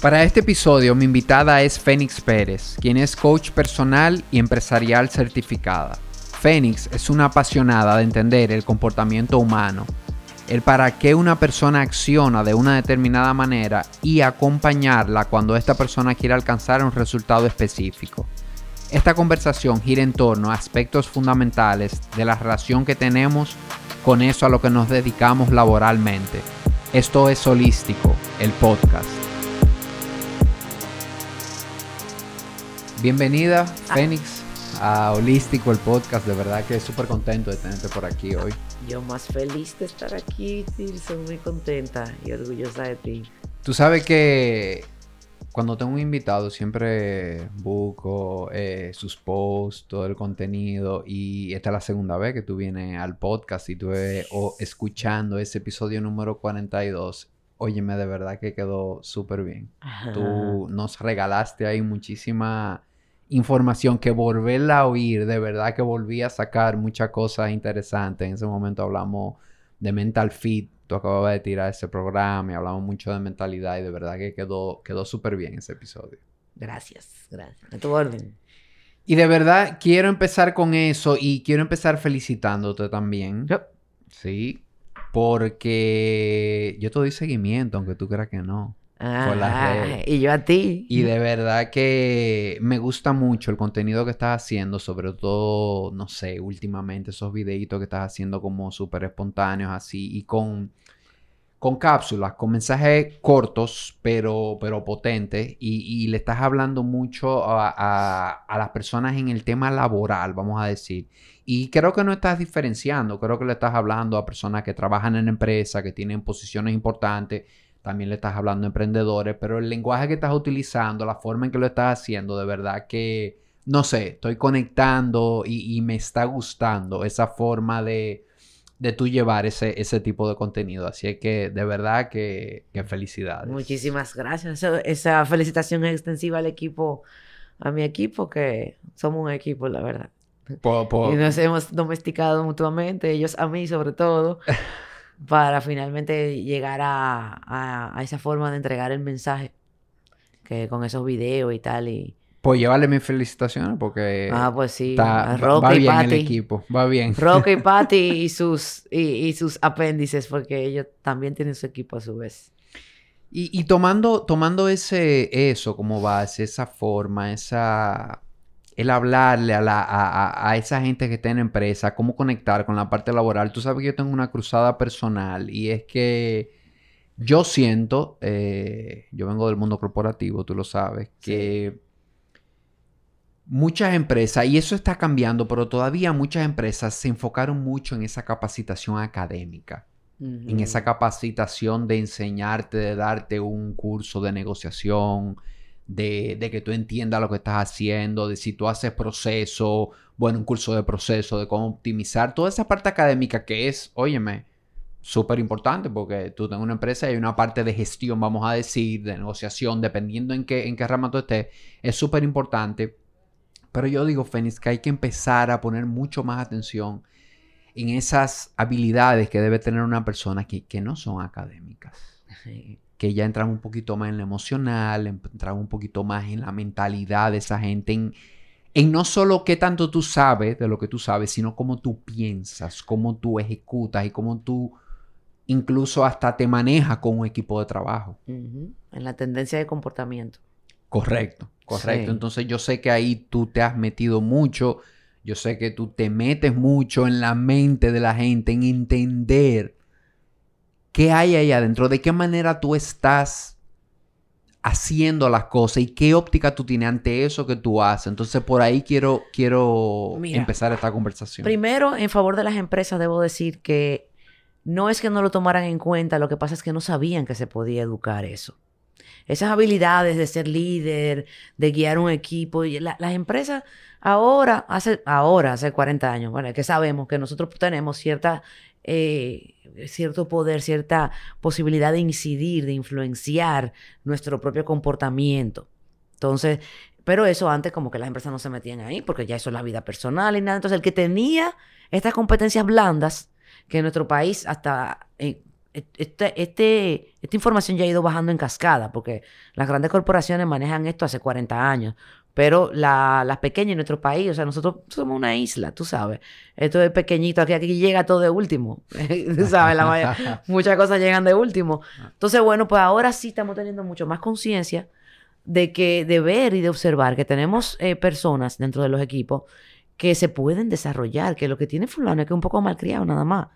Para este episodio mi invitada es Fénix Pérez, quien es coach personal y empresarial certificada. Fénix es una apasionada de entender el comportamiento humano, el para qué una persona acciona de una determinada manera y acompañarla cuando esta persona quiere alcanzar un resultado específico. Esta conversación gira en torno a aspectos fundamentales de la relación que tenemos con eso a lo que nos dedicamos laboralmente. Esto es Holístico, el podcast. Bienvenida, Fénix, a Holístico, el podcast. De verdad que súper contento de tenerte por aquí hoy. Yo más feliz de estar aquí, soy muy contenta y orgullosa de ti. Tú sabes que cuando tengo un invitado siempre busco eh, sus posts, todo el contenido y esta es la segunda vez que tú vienes al podcast y tú o escuchando ese episodio número 42. Óyeme, de verdad que quedó súper bien. Tú nos regalaste ahí muchísima información que volverla a oír, de verdad que volví a sacar muchas cosas interesantes. En ese momento hablamos de Mental Fit, tú acababas de tirar ese programa y hablamos mucho de mentalidad y de verdad que quedó, quedó súper bien ese episodio. Gracias, gracias. A tu orden. Y de verdad quiero empezar con eso y quiero empezar felicitándote también. Sí, porque yo te doy seguimiento, aunque tú creas que no. Ah, y yo a ti. Y de verdad que me gusta mucho el contenido que estás haciendo, sobre todo, no sé, últimamente esos videitos que estás haciendo como súper espontáneos así y con, con cápsulas, con mensajes cortos pero, pero potentes y, le estás hablando mucho a, a las personas en el tema laboral, vamos a decir. Y creo que no estás diferenciando, creo que le estás hablando a personas que trabajan en empresas, que tienen posiciones importantes también le estás hablando a emprendedores, pero el lenguaje que estás utilizando, la forma en que lo estás haciendo, de verdad que, no sé, estoy conectando y, me está gustando esa forma de, de tú llevar ese, ese tipo de contenido. Así que de verdad que, felicidades. Muchísimas gracias. esa felicitación es extensiva al equipo, a mi equipo, que somos un equipo, la verdad. Y nos hemos domesticado mutuamente, ellos a mí sobre todo. para finalmente llegar a, esa forma de entregar el mensaje que con esos videos y tal y pues llévale mis felicitaciones porque ah pues sí está, va bien el equipo va bien. Roque y Patty y sus y, sus apéndices porque ellos también tienen su equipo a su vez. Y, y tomando tomando ese eso como base esa forma esa el hablarle a, la, a, esa gente que está en empresa, cómo conectar con la parte laboral. Tú sabes que yo tengo una cruzada personal y es que yo siento, eh, yo vengo del mundo corporativo, tú lo sabes, que muchas empresas, y eso está cambiando, pero todavía muchas empresas se enfocaron mucho en esa capacitación académica. En esa capacitación de enseñarte, de darte un curso de negociación, de, que tú entiendas lo que estás haciendo, de si tú haces proceso, bueno, un curso de proceso, de cómo optimizar, toda esa parte académica que es, óyeme, súper importante porque tú tienes una empresa y hay una parte de gestión, vamos a decir, de negociación, dependiendo en qué, en qué rama tú estés, es súper importante. Pero yo digo, Fénix, que hay que empezar a poner mucho más atención en esas habilidades que debe tener una persona que, que no son académicas que ya entran un poquito más en lo emocional, entran un poquito más en la mentalidad de esa gente, en, en no solo qué tanto tú sabes de lo que tú sabes, sino cómo tú piensas, cómo tú ejecutas y cómo tú incluso hasta te manejas con un equipo de trabajo. En la tendencia de comportamiento. Correcto, correcto. Entonces yo sé que ahí tú te has metido mucho, yo sé que tú te metes mucho en la mente de la gente, en entender ¿Qué hay ahí adentro? ¿De qué manera tú estás haciendo las cosas y qué óptica tú tienes ante eso que tú haces? Entonces, por ahí quiero, quiero empezar esta conversación. Primero, en favor de las empresas, debo decir que no es que no lo tomaran en cuenta, lo que pasa es que no sabían que se podía educar eso. Esas habilidades de ser líder, de guiar un equipo, y las empresas ahora, hace, ahora, hace 40 años, bueno, es que sabemos que nosotros tenemos cierta eh, cierto poder, cierta posibilidad de incidir, de influenciar nuestro propio comportamiento. Entonces, pero eso antes como que las empresas no se metían ahí, porque ya eso es la vida personal y nada. Entonces, el que tenía estas competencias blandas, que en nuestro país hasta, eh, este, este, esta información ya ha ido bajando en cascada, porque las grandes corporaciones manejan esto hace 40 años, pero las pequeñas en nuestro país, o sea, nosotros somos una isla, tú sabes. Esto es pequeñito, aquí, aquí llega todo de último. tú sabes, la muchas cosas llegan de último. Entonces, bueno, pues ahora sí estamos teniendo mucho más conciencia de que de ver y de observar que tenemos eh, personas dentro de los equipos que se pueden desarrollar, que lo que tiene fulano es que es un poco malcriado nada más.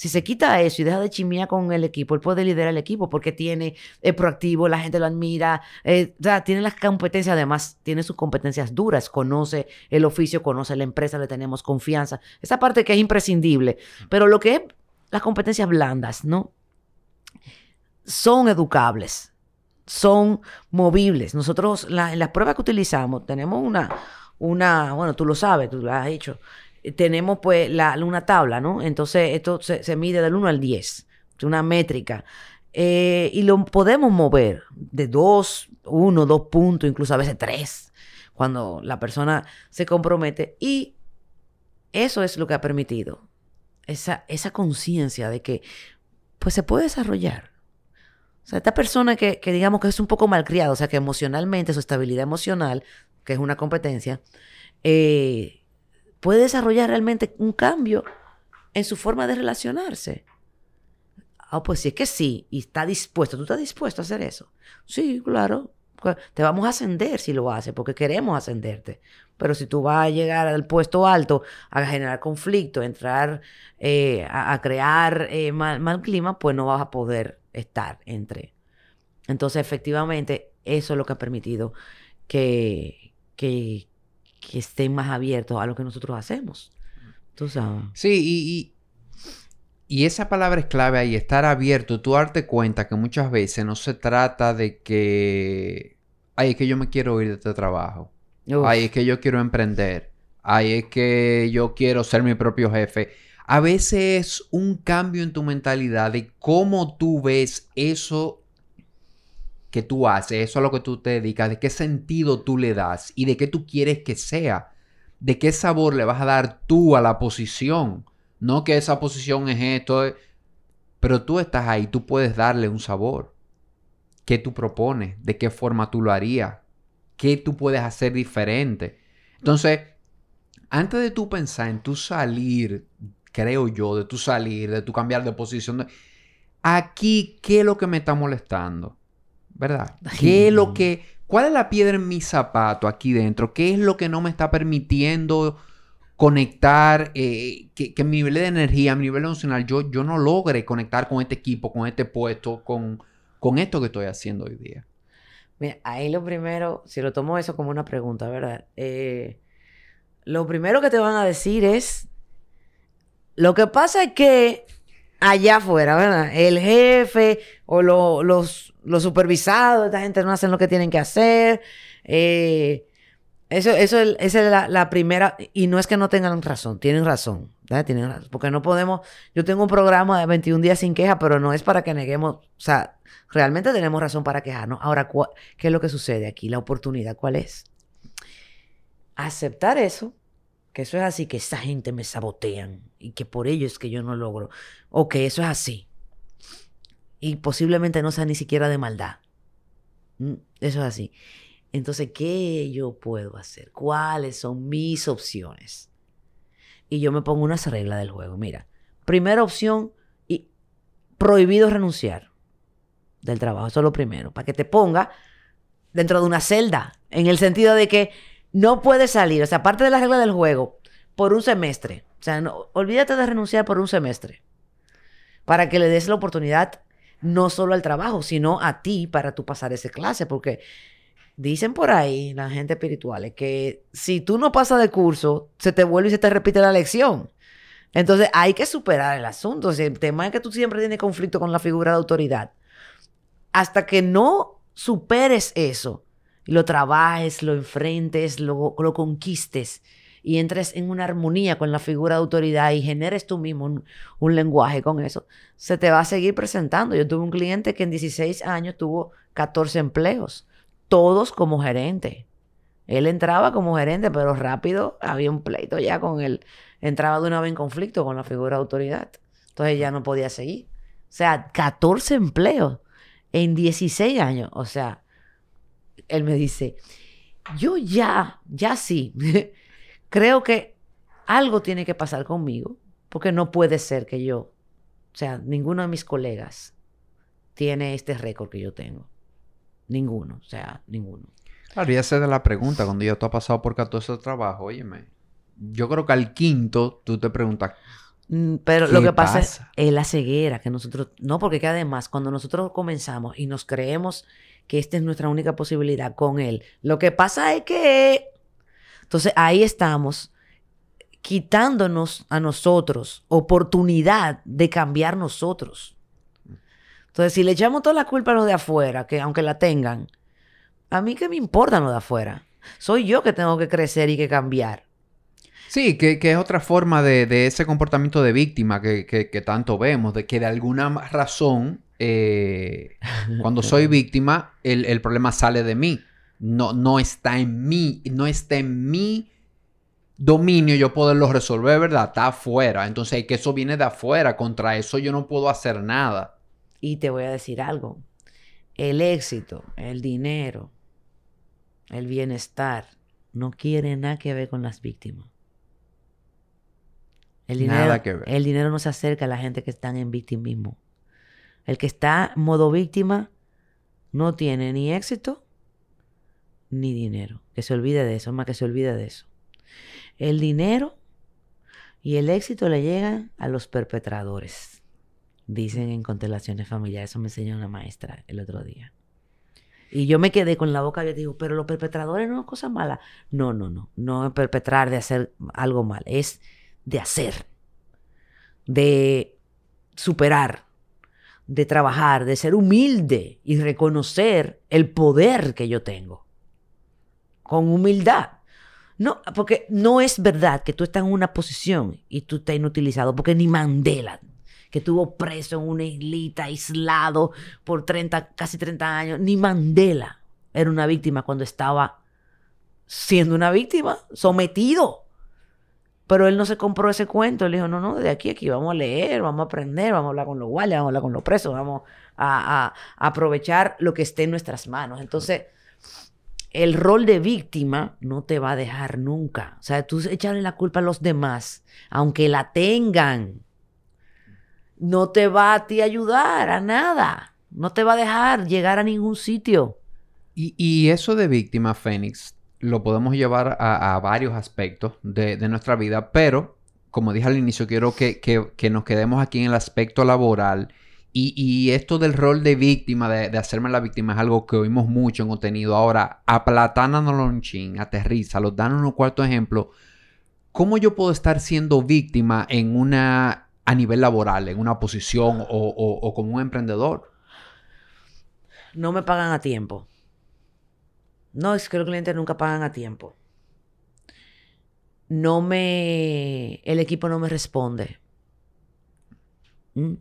Si se quita eso y deja de chimía con el equipo, él puede liderar el equipo porque tiene, es proactivo, la gente lo admira, eh, o sea, tiene las competencias, además, tiene sus competencias duras, conoce el oficio, conoce la empresa, le tenemos confianza. Esa parte que es imprescindible. Pero lo que es las competencias blandas, ¿no? Son educables, son movibles. Nosotros, en las pruebas que utilizamos, tenemos una, una, bueno, tú lo sabes, tú lo has hecho, tenemos pues la, una tabla, ¿no? Entonces esto se, mide del 1 al 10, una métrica. Eh, y lo podemos mover de 2, 1, 2 puntos, incluso a veces 3, cuando la persona se compromete. Y eso es lo que ha permitido esa, esa conciencia de que pues se puede desarrollar. O sea, esta persona que, que digamos que es un poco malcriada, o sea, que emocionalmente, su estabilidad emocional, que es una competencia, eh, puede desarrollar realmente un cambio en su forma de relacionarse. Ah, pues sí, es que sí, y está dispuesto. ¿Tú estás dispuesto a hacer eso? Sí, claro. Te vamos a ascender si lo haces, porque queremos ascenderte. Pero si tú vas a llegar al puesto alto, a generar conflicto, entrar eh, a, crear eh, mal, mal, clima, pues no vas a poder estar entre. Entonces, efectivamente, eso es lo que ha permitido que, que, que estén más abiertos a lo que nosotros hacemos. Tú sabes. Sí, y, y, esa palabra es clave ahí, estar abierto. Tú darte cuenta que muchas veces no se trata de que, ay, es que yo me quiero ir de este trabajo. Ay, es que yo quiero emprender. Ay, es que yo quiero ser mi propio jefe. A veces es un cambio en tu mentalidad de cómo tú ves eso que tú haces, eso a lo que tú te dedicas, de qué sentido tú le das y de qué tú quieres que sea, de qué sabor le vas a dar tú a la posición, no que esa posición es esto, eh, pero tú estás ahí, tú puedes darle un sabor. ¿Qué tú propones? ¿De qué forma tú lo harías? ¿Qué tú puedes hacer diferente? Entonces, antes de tú pensar en tu salir, creo yo, de tu salir, de tu cambiar de posición, aquí, ¿qué es lo que me está molestando? ¿Verdad? ¿Qué es lo que, cuál es la piedra en mi zapato aquí dentro? ¿Qué es lo que no me está permitiendo conectar, eh, que, mi nivel de energía, mi nivel emocional, yo, yo no logre conectar con este equipo, con este puesto, con, con esto que estoy haciendo hoy día? Mira, ahí lo primero, si lo tomo eso como una pregunta, ¿verdad? Eh, lo primero que te van a decir es, lo que pasa es que allá afuera, ¿verdad? El jefe o los los supervisados, esta gente no hacen lo que tienen que hacer. Eh, eso, eso esa es la, primera, y no es que no tengan razón, tienen razón, Tienen razón, porque no podemos, yo tengo un programa de 21 días sin queja, pero no es para que neguemos, o sea, realmente tenemos razón para quejarnos. Ahora, ¿qué es lo que sucede aquí? La oportunidad, ¿cuál es? Aceptar eso, que eso es así, que esa gente me sabotean y que por ello es que yo no logro, o que eso es así y posiblemente no sea ni siquiera de maldad. Mm, eso es así. Entonces, ¿qué yo puedo hacer? ¿Cuáles son mis opciones? Y yo me pongo unas reglas del juego. Mira, primera opción, y prohibido renunciar del trabajo. Eso es lo primero. Para que te ponga dentro de una celda. En el sentido de que no puedes salir. O sea, aparte de la regla del juego, por un semestre. O sea, no, olvídate de renunciar por un semestre. Para que le des la oportunidad no solo al trabajo, sino a ti para tú pasar esa clase, porque dicen por ahí la gente espiritual que si tú no pasas de curso, se te vuelve y se te repite la lección. Entonces hay que superar el asunto. el tema es que tú siempre tienes conflicto con la figura de autoridad. Hasta que no superes eso, lo trabajes, lo enfrentes, lo, lo conquistes, y entres en una armonía con la figura de autoridad y generes tú mismo un, lenguaje con eso, se te va a seguir presentando. Yo tuve un cliente que en 16 años tuvo 14 empleos, todos como gerente. Él entraba como gerente, pero rápido había un pleito ya con él. Entraba de una vez en conflicto con la figura de autoridad. Entonces ya no podía seguir. sea, 14 empleos en 16 años. O sea, él me dice, yo ya, ya sí, creo que algo tiene que pasar conmigo, porque no puede ser que yo, o sea, ninguno de mis colegas tiene este récord que yo tengo. Ninguno, o sea, ninguno. Claro, ya sé de la pregunta, cuando ya tú has pasado por 14 trabajos, óyeme, yo creo que al quinto tú te preguntas, Mm, pero lo que pasa, es la ceguera que nosotros, no, porque que además cuando nosotros comenzamos y nos creemos que esta es nuestra única posibilidad con él, lo que pasa es que, entonces ahí estamos quitándonos a nosotros oportunidad de cambiar nosotros. Entonces, si le echamos toda la culpa a los de afuera, que aunque la tengan, a mí qué me importa lo de afuera. Soy yo que tengo que crecer y que cambiar. Sí, que, es otra forma de, ese comportamiento de víctima que, tanto vemos, de que de alguna razón, eh, cuando soy víctima, el, problema sale de mí. No, no está en mí, no está en mi dominio yo poderlo resolver, ¿verdad? Está afuera. Entonces, que eso viene de afuera. Contra eso yo no puedo hacer nada. Y te voy a decir algo. El éxito, el dinero, el bienestar, no quiere nada que ver con las víctimas. El dinero, El dinero no se acerca a la gente que están en victimismo. El que está modo víctima no tiene ni éxito ni dinero. Que se olvide de eso, más que se olvide de eso. El dinero y el éxito le llegan a los perpetradores. Dicen en constelaciones familiares. Eso me enseñó una maestra el otro día. Y yo me quedé con la boca y digo, pero los perpetradores no es cosa mala. No, no, no. No es perpetrar de hacer algo mal. Es de hacer, de superar, de trabajar, de ser humilde y reconocer el poder que yo tengo. Con humildad. No, porque no es verdad que tú estás en una posición y tú estás inutilizado, porque ni Mandela, que estuvo preso en una islita, aislado por 30, casi 30 años, ni Mandela era una víctima cuando estaba siendo una víctima, sometido pero él no se compró ese cuento. Él dijo, no, no, de aquí a aquí vamos a leer, vamos a aprender, vamos a hablar con los guardias, vamos a hablar con los presos, vamos a, aprovechar lo que esté en nuestras manos. Entonces, el rol de víctima no te va a dejar nunca. O sea, tú echarle la culpa a los demás, aunque la tengan, no te va a ti ayudar a nada. No te va a dejar llegar a ningún sitio. Y, y eso de víctima, Fénix, lo podemos llevar a, varios aspectos de, nuestra vida, pero como dije al inicio, quiero que, nos quedemos aquí en el aspecto laboral. Y, esto del rol de víctima, de, hacerme la víctima, es algo que oímos mucho en contenido. Ahora, aplatánanos un chin, aterriza, danos un cuarto ejemplo. ¿Cómo yo puedo estar siendo víctima en una, a nivel laboral, en una posición o como un emprendedor? No me pagan a tiempo. No, es que los clientes nunca pagan a tiempo. No me. El equipo no me responde. ¿Mm?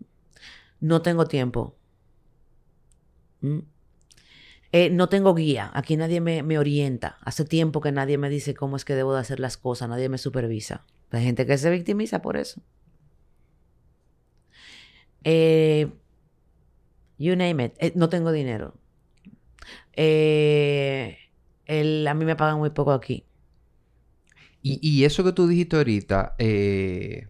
No tengo tiempo. ¿Mm? Eh, no tengo guía. Aquí nadie me, orienta. Hace tiempo que nadie me dice cómo es que debo de hacer las cosas. Nadie me supervisa. Hay gente que se victimiza por eso. Eh, you name it. Eh, no tengo dinero. Eh, a mí me pagan muy poco aquí. Y, eso que tú dijiste ahorita eh,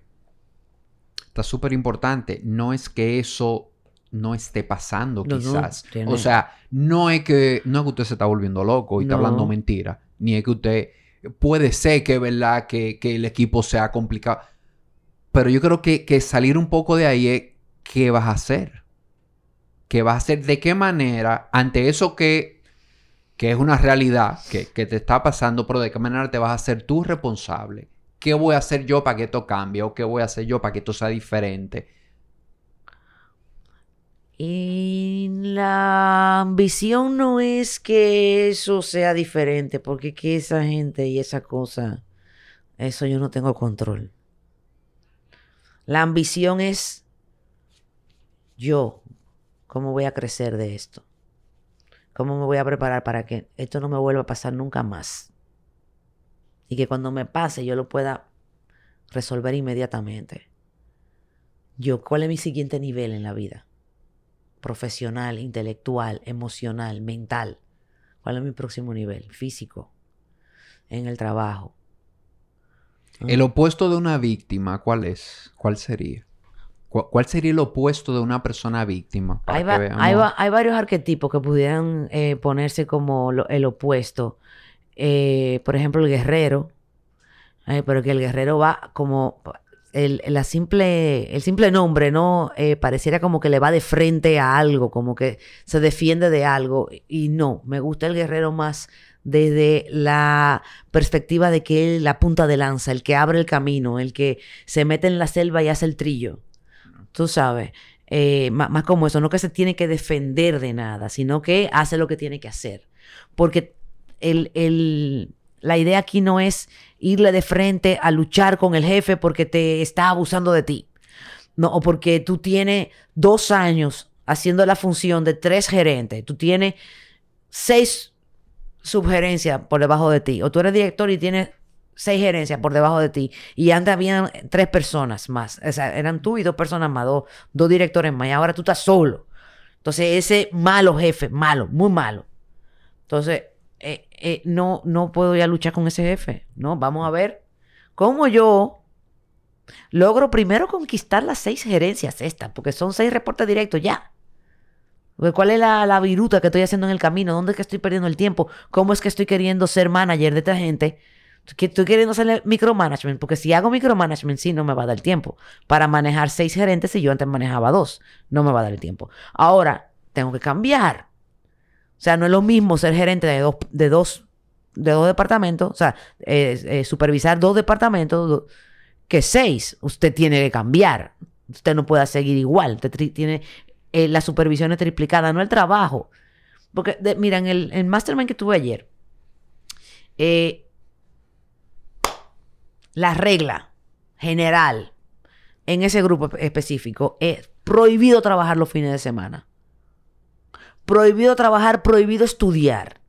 está súper importante. No es que eso no esté pasando, quizás. o sea, no es que no es que usted se está volviendo loco y está hablando mentira. Ni es que usted. Puede ser que, ¿verdad? Que, que el equipo sea complicado. Pero yo creo que, que salir un poco de ahí es qué vas a hacer. ¿Qué vas a hacer? ¿De qué manera? Ante eso que que es una realidad que, te está pasando, pero de qué manera te vas a hacer tú responsable. ¿Qué voy a hacer yo para que esto cambie? ¿O qué voy a hacer yo para que esto sea diferente? Y la ambición no es que eso sea diferente, porque que esa gente y esa cosa, eso yo no tengo control. La ambición es yo, cómo voy a crecer de esto. ¿Cómo me voy a preparar para que esto no me vuelva a pasar nunca más? Y que cuando me pase yo lo pueda resolver inmediatamente. Yo, ¿cuál es mi siguiente nivel en la vida? profesional, intelectual, emocional, mental. ¿Cuál es mi próximo nivel? Físico. En el trabajo. El opuesto de una víctima, ¿cuál es? ¿Cuál sería? ¿Cuál sería el opuesto de una persona víctima? Hay, varios arquetipos que pudieran eh, ponerse como el opuesto. Eh, por ejemplo, el guerrero. Eh, pero que el guerrero va como el, la simple, el simple nombre, ¿no? Eh, pareciera como que le va de frente a algo, como que se defiende de algo. Y no, me gusta el guerrero más desde la perspectiva de que él la punta de lanza, el que abre el camino, el que se mete en la selva y hace el trillo. Tú sabes, eh, más, como eso, no que se tiene que defender de nada, sino que hace lo que tiene que hacer. Porque el, el, la idea aquí no es irle de frente a luchar con el jefe porque te está abusando de ti. No, o porque tú tienes dos años haciendo la función de tres gerentes. Tú tienes seis subgerencias por debajo de ti. O tú eres director y tienes seis gerencias por debajo de ti. Y antes habían tres personas más. O sea, eran tú y dos personas más, dos, dos directores más. Y ahora tú estás solo. Entonces, ese malo jefe, malo, muy malo. Entonces, eh, eh, no, no puedo ya luchar con ese jefe. No, vamos a ver cómo yo logro primero conquistar las seis gerencias estas, porque son seis reportes directos ya. ¿Cuál es la, la, viruta que estoy haciendo en el camino? ¿Dónde es que estoy perdiendo el tiempo? ¿Cómo es que estoy queriendo ser manager de esta gente? Estoy queriendo hacer micromanagement, porque si hago micromanagement, sí, no me va a dar tiempo. Para manejar seis gerentes, si yo antes manejaba dos, no me va a dar el tiempo. Ahora, tengo que cambiar. O sea, no es lo mismo ser gerente de dos, de dos, de dos departamentos, o sea, eh, supervisar dos departamentos que seis. Usted tiene que cambiar. Usted no puede seguir igual. Usted tiene eh, la supervisión es triplicada, no el trabajo. Porque, mira, en el, mastermind que tuve ayer, eh, la regla general en ese grupo específico es prohibido trabajar los fines de semana prohibido trabajar, prohibido estudiar.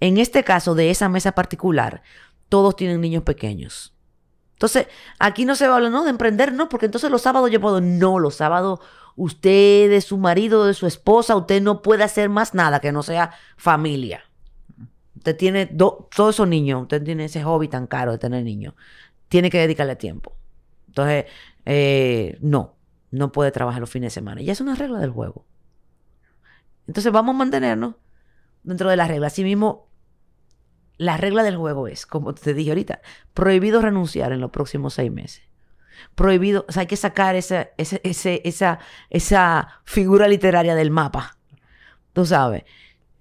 En este caso de esa mesa particular, todos tienen niños pequeños. Entonces, aquí no se va a hablar, no, de emprender, no, porque entonces los sábados yo puedo. No, los sábados usted, de su marido, de su esposa, usted no puede hacer más nada que no sea familia. Usted tiene todos esos niños, usted tiene ese hobby tan caro de tener niños. Tiene que dedicarle tiempo. Entonces, eh, no, no puede trabajar los fines de semana. Y es una regla del juego. Entonces vamos a mantenernos dentro de las reglas. Así mismo, la regla del juego es, como te dije ahorita, prohibido renunciar en los próximos seis meses. Prohibido, hay que sacar esa, esa, esa figura literaria del mapa. Tú sabes,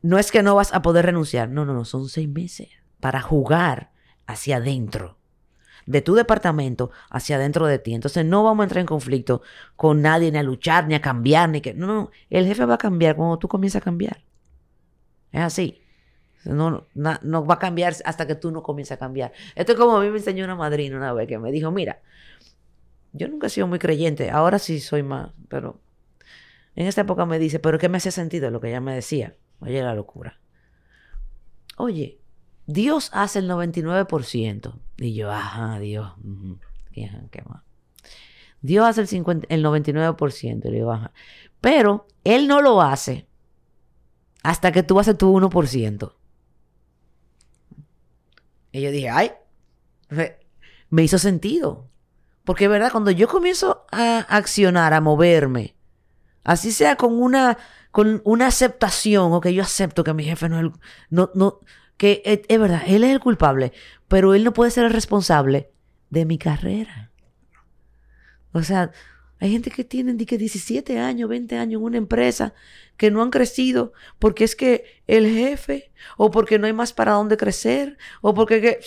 no es que no vas a poder renunciar, no, no, no, son seis meses para jugar hacia adentro de tu departamento hacia adentro de ti. Entonces no vamos a entrar en conflicto con nadie, ni a luchar, ni a cambiar, ni que... No, no, el jefe va a cambiar cuando tú comienzas a cambiar. Es así. No, no, va a cambiar hasta que tú no comiences a cambiar. Esto es como a mí me enseñó una madrina una vez que me dijo, mira, yo nunca he sido muy creyente, ahora sí soy más, pero en esta época me dice, pero ¿qué me hace sentido lo que ella me decía? Oye, la locura. Oye, Dios hace el 99%. Y yo, ajá, Dios. ¿Qué más? Dios hace el, 50, el 99%. Y digo, ajá. Pero Él no lo hace hasta que tú haces tu 1%. Y yo dije, ay, me hizo sentido. Porque verdad, cuando yo comienzo a accionar, a moverme, así sea con una, con una aceptación, o que yo acepto que mi jefe no no, no, que es, verdad, él es el culpable, pero él no puede ser el responsable de mi carrera. O sea, hay gente que tienen que 17 años, 20 años en una empresa que no han crecido porque es que el jefe o porque no hay más para dónde crecer o porque...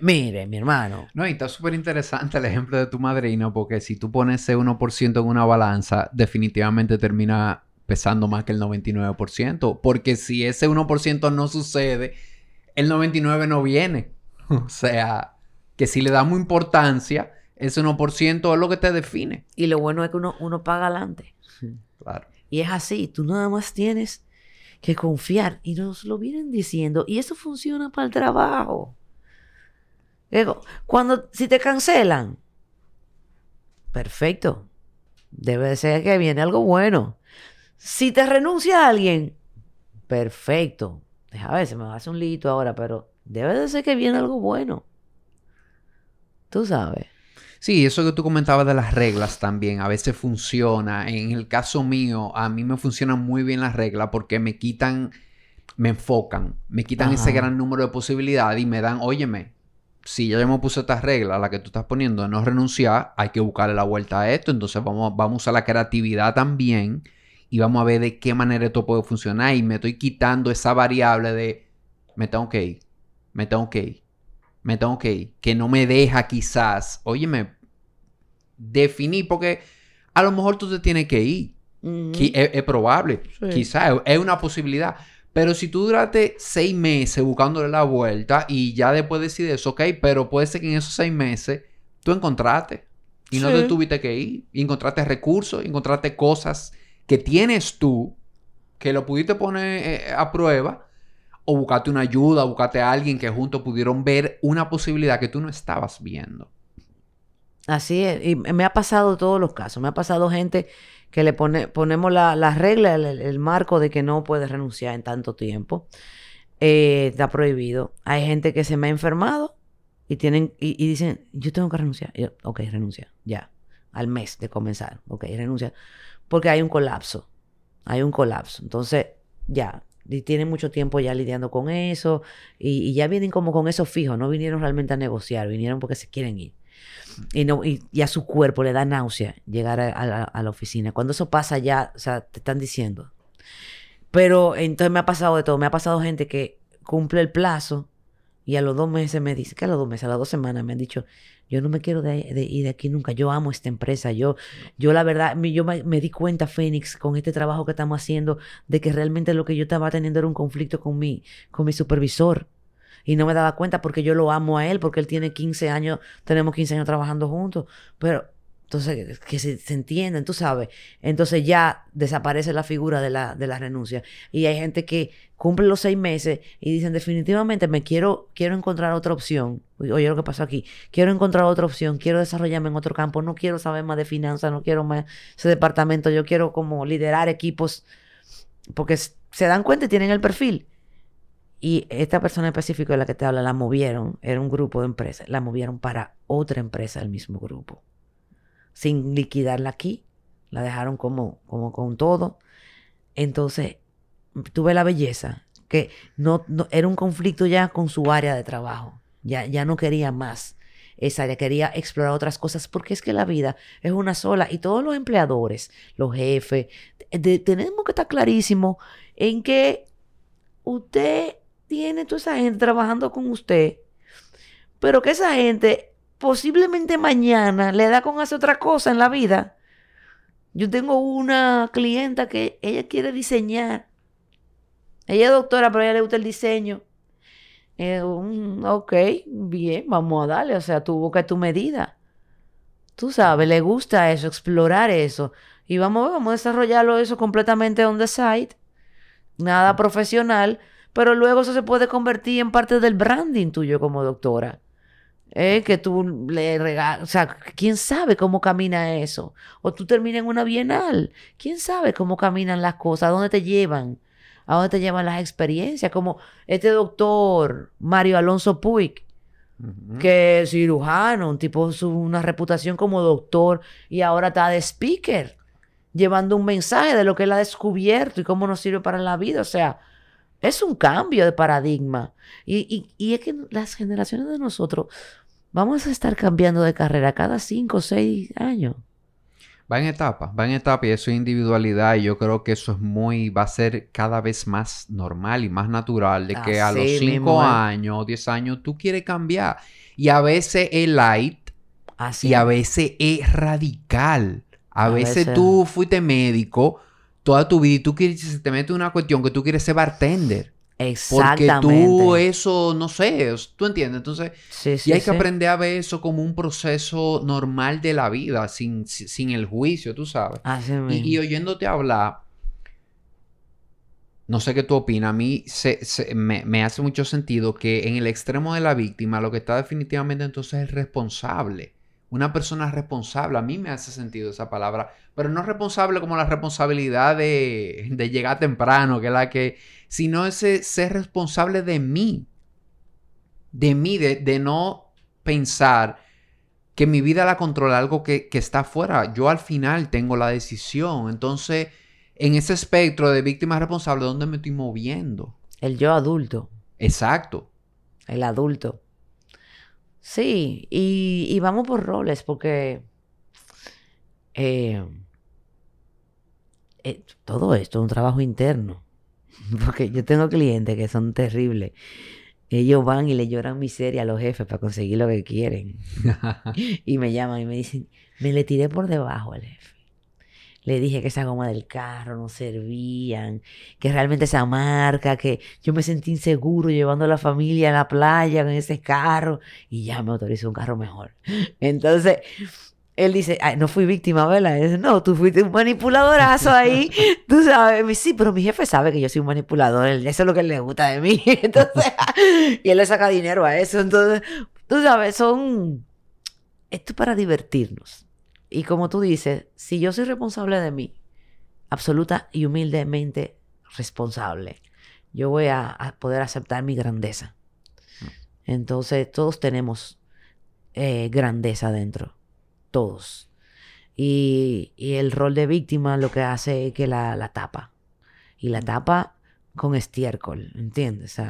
mire, mi hermano. No, y está súper interesante el ejemplo de tu madrina porque si tú pones ese 1% en una balanza, definitivamente termina pesando más que el 99%. Porque si ese 1% no sucede, el 99 no viene. O sea, que si le damos importancia, ese 1% es lo que te define. Y lo bueno es que uno, uno paga adelante. Claro. Y es así, tú nada más tienes que confiar. Y nos lo vienen diciendo. Y eso funciona para el trabajo. Cuando, si te cancelan, perfecto. Debe ser que viene algo bueno. Si te renuncia a alguien, perfecto. Deja ver, se me va a hacer un lito ahora, pero debe de ser que viene algo bueno. Tú sabes. Sí, eso que tú comentabas de las reglas también, a veces funciona. En el caso mío, a mí me funcionan muy bien las reglas porque me quitan, me enfocan, me quitan ese gran número de posibilidades y me dan, óyeme, si ya me puse esta regla, la que tú estás poniendo de no renunciar, hay que buscarle la vuelta a esto. Entonces vamos, vamos a la creatividad también y vamos a ver de qué manera esto puede funcionar. Y me estoy quitando esa variable de me tengo que ir, me tengo que ir, me tengo que ir, que no me deja quizás, óyeme, definir, porque a lo mejor tú te tienes que ir. es, probable, quizás es una posibilidad. Pero si tú duraste seis meses buscándole la vuelta y ya después decides, ok, pero puede ser que en esos seis meses tú encontraste y no te tuviste que ir, y encontraste recursos, encontraste cosas que tienes tú que lo pudiste poner eh, a prueba o buscarte una ayuda, buscarte a alguien que juntos pudieron ver una posibilidad que tú no estabas viendo. Así es, y me ha pasado todos los casos, me ha pasado gente que le pone, ponemos la, regla, el, marco de que no puedes renunciar en tanto tiempo. Eh, está prohibido. Hay gente que se me ha enfermado y tienen y, dicen, yo tengo que renunciar. ok, renuncia, ya. Al mes de comenzar. Ok, renuncia. Porque hay un colapso. Hay un colapso. Entonces, ya. Y tienen mucho tiempo ya lidiando con eso. Y, y ya vienen como con eso fijo. No vinieron realmente a negociar. Vinieron porque se quieren ir. Y, no, y, a su cuerpo le da náusea llegar a, la, oficina. Cuando eso pasa ya, o sea, te están diciendo. Pero entonces me ha pasado de todo. Me ha pasado gente que cumple el plazo y a los dos meses me dice, que a los dos meses, a las dos semanas me han dicho, yo no me quiero de, ir de aquí nunca, yo amo esta empresa, yo, yo la verdad, yo me, me, di cuenta, Fénix, con este trabajo que estamos haciendo, de que realmente lo que yo estaba teniendo era un conflicto con mi, con mi supervisor y no me daba cuenta porque yo lo amo a él, porque él tiene 15 años, tenemos 15 años trabajando juntos, pero entonces que se, se entienden, tú sabes, entonces ya desaparece la figura de la, de la renuncia. Y hay gente que cumple los seis meses y dicen definitivamente me quiero, quiero encontrar otra opción, oye lo que pasó aquí, quiero encontrar otra opción, quiero desarrollarme en otro campo, no quiero saber más de finanzas, no quiero más ese departamento, yo quiero como liderar equipos porque se dan cuenta y tienen el perfil. Y esta persona específica de la que te habla la movieron, era un grupo de empresas, la movieron para otra empresa del mismo grupo. Sin liquidarla aquí, la dejaron como, como con todo. Entonces, tuve la belleza, que no, era un conflicto ya con su área de trabajo. Ya, ya no quería más esa área, quería explorar otras cosas, porque es que la vida es una sola y todos los empleadores, los jefes, tenemos que estar clarísimo en que usted tiene toda esa gente trabajando con usted, pero que esa gente posiblemente mañana le da con hacer otra cosa en la vida. Yo tengo una clienta que ella quiere diseñar. Ella es doctora, pero a ella le gusta el diseño. Eh, ok, bien, vamos a darle. O sea, tú busca tu medida. Tú sabes, le gusta eso, explorar eso. Y vamos, vamos a desarrollarlo eso completamente on the side. Nada profesional, pero luego eso se puede convertir en parte del branding tuyo como doctora. ¿Eh? Que tú le regalas, o sea, ¿quién sabe cómo camina eso? O tú terminas en una bienal, ¿quién sabe cómo caminan las cosas? ¿A dónde te llevan? ¿A dónde te llevan las experiencias? Como este doctor Mario Alonso Puig, que es cirujano, un tipo, una reputación como doctor y ahora está de speaker, llevando un mensaje de lo que él ha descubierto y cómo nos sirve para la vida. O sea, es un cambio de paradigma. Y, es que las generaciones de nosotros vamos a estar cambiando de carrera cada cinco o seis años. Va en etapa, va en etapa y eso es individualidad y yo creo que eso es muy, va a ser cada vez más normal y más natural de que a los cinco años o diez años tú quieres cambiar y a veces es light y a veces es radical. A, veces, tú fuiste médico toda tu vida y tú quieres, te metes una cuestión que tú quieres ser bartender. Exactamente. Porque tú eso, no sé, tú entiendes. Entonces, y hay que aprender a ver eso como un proceso normal de la vida, sin, sin el juicio, tú sabes. y, oyéndote hablar, no sé qué tú opinas, a mí me, me, hace mucho sentido que en el extremo de la víctima lo que está definitivamente entonces es el responsable una persona responsable. A mí me hace sentido esa palabra, pero no responsable como la responsabilidad de, de llegar temprano, que es la que, sino ese ser responsable de mí, de mí, de, no pensar que mi vida la controla algo que, que está afuera. Yo al final tengo la decisión. Entonces, en ese espectro de víctima responsable, ¿dónde me estoy moviendo? El yo adulto. Exacto. El adulto. Sí, y, vamos por roles, porque eh, eh, todo esto es un trabajo interno. Porque yo tengo clientes que son terribles. Ellos van y le lloran miseria a los jefes para conseguir lo que quieren. y me llaman y me dicen, me le tiré por debajo al jefe. Le dije que esa goma del carro no servían, que realmente esa marca, que yo me sentí inseguro llevando a la familia a la playa en ese carro y ya me autorizó un carro mejor. Entonces, él dice, no fui víctima, ¿verdad? Dice, no, tú fuiste un manipuladorazo ahí. tú sabes, sí, pero mi jefe sabe que yo soy un manipulador, eso es lo que le gusta de mí. Entonces, y él le saca dinero a eso. Entonces, tú sabes, son, esto es para divertirnos. Y como tú dices, si yo soy responsable de mí, absoluta y humildemente responsable, yo voy a, poder aceptar mi grandeza. Entonces, todos tenemos eh, grandeza dentro. Todos. Y, el rol de víctima lo que hace es que la, la tapa. Y la tapa con estiércol, ¿entiendes?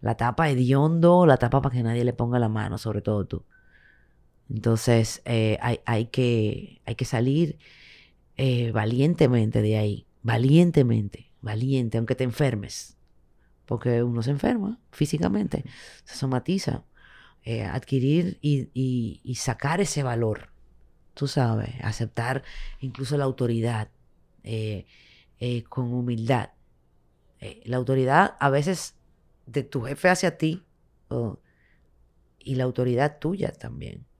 La tapa hediondo, la tapa para que nadie le ponga la mano, sobre todo tú. Entonces eh, hay, que, hay que salir eh, valientemente de ahí, valientemente, valiente, aunque te enfermes, porque uno se enferma físicamente, se somatiza, eh, adquirir y, sacar ese valor, tú sabes, aceptar incluso la autoridad con humildad. la autoridad a veces de tu jefe hacia ti y la autoridad tuya también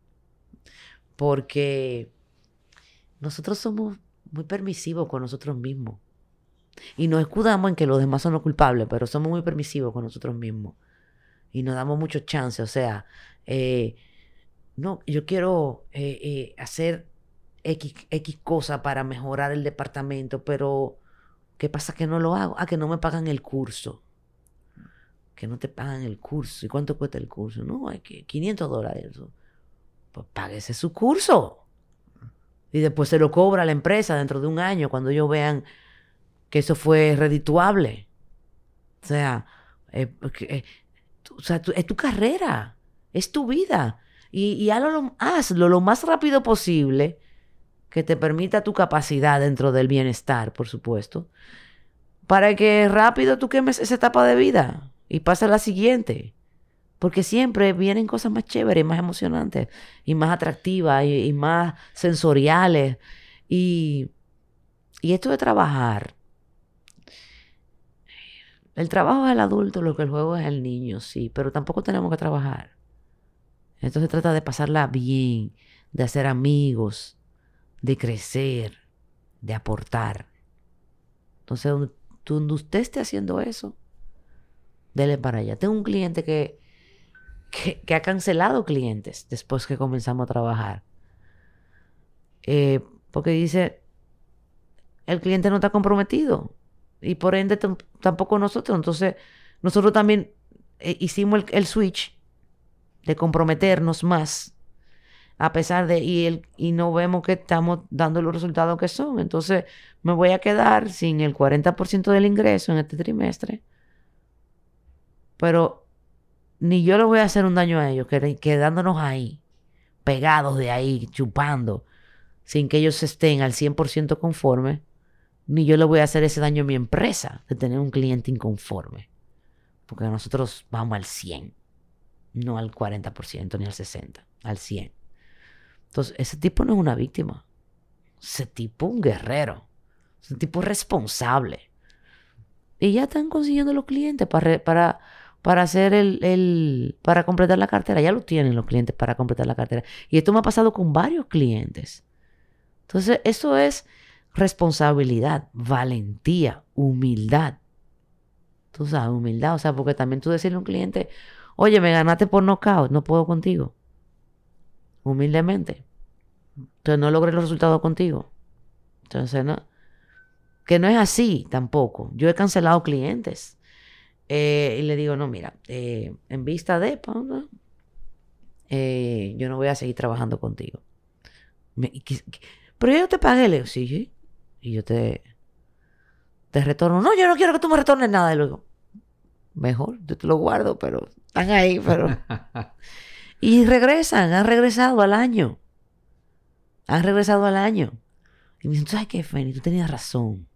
porque nosotros somos muy permisivos con nosotros mismos. Y nos escudamos en que los demás son los culpables, pero somos muy permisivos con nosotros mismos. Y nos damos mucho chance. O sea, eh, no, yo quiero eh, eh, hacer X, X cosa para mejorar el departamento, pero ¿qué pasa que no lo hago? Ah, que no me pagan el curso. Que no te pagan el curso. ¿Y cuánto cuesta el curso? No, hay que 500 dólares pues páguese su curso. Y después se lo cobra la empresa dentro de un año cuando ellos vean que eso fue redituable. O sea, eh, eh, es tu carrera, es tu vida. Y, hazlo, lo más rápido posible que te permita tu capacidad dentro del bienestar, por supuesto, para que rápido tú quemes esa etapa de vida y pase a la siguiente. Porque siempre vienen cosas más chéveres, más emocionantes, y más atractivas, y, más sensoriales. Y, y esto de trabajar. El trabajo es el adulto, lo que el juego es el niño, sí, pero tampoco tenemos que trabajar. Entonces trata de pasarla bien, de hacer amigos, de crecer, de aportar. Entonces, donde usted esté haciendo eso, dele para allá. Tengo un cliente que que, ha cancelado clientes después que comenzamos a trabajar. Eh, porque dice, el cliente no está comprometido y por ende tampoco nosotros. Entonces, nosotros también eh, hicimos el, switch de comprometernos más a pesar de y, y no vemos que estamos dando los resultados que son. Entonces me voy a quedar sin el 40% del ingreso en este trimestre. Pero ni yo le voy a hacer un daño a ellos, quedándonos ahí, pegados de ahí, chupando, sin que ellos estén al 100% conformes, ni yo le voy a hacer ese daño a mi empresa de tener un cliente inconforme. Porque nosotros vamos al 100, no al 40% ni al 60%, al 100%. Entonces, ese tipo no es una víctima. Ese tipo es un guerrero. Es un tipo responsable. Y ya están consiguiendo los clientes para para hacer el, para completar la cartera. Ya lo tienen los clientes para completar la cartera. Y esto me ha pasado con varios clientes. Entonces, eso es responsabilidad, valentía, humildad. Tú sabes, humildad. O sea, porque también tú decirle a un cliente, oye, me ganaste por knockout, no puedo contigo. Humildemente. Entonces no logré los resultados contigo. Entonces, no. Que no es así tampoco. Yo he cancelado clientes. Eh, y le digo, no, mira, eh, en vista de, eh, yo no voy a seguir trabajando contigo. pero yo te pagué, le digo, sí, Y yo te, te retorno. No, yo no quiero que tú me retornes nada. Y luego, mejor, yo te lo guardo, pero están ahí, pero... y regresan, han regresado al año. Han regresado al año. Y me dicen, ¿sabes qué, Fanny? Tú tenías razón.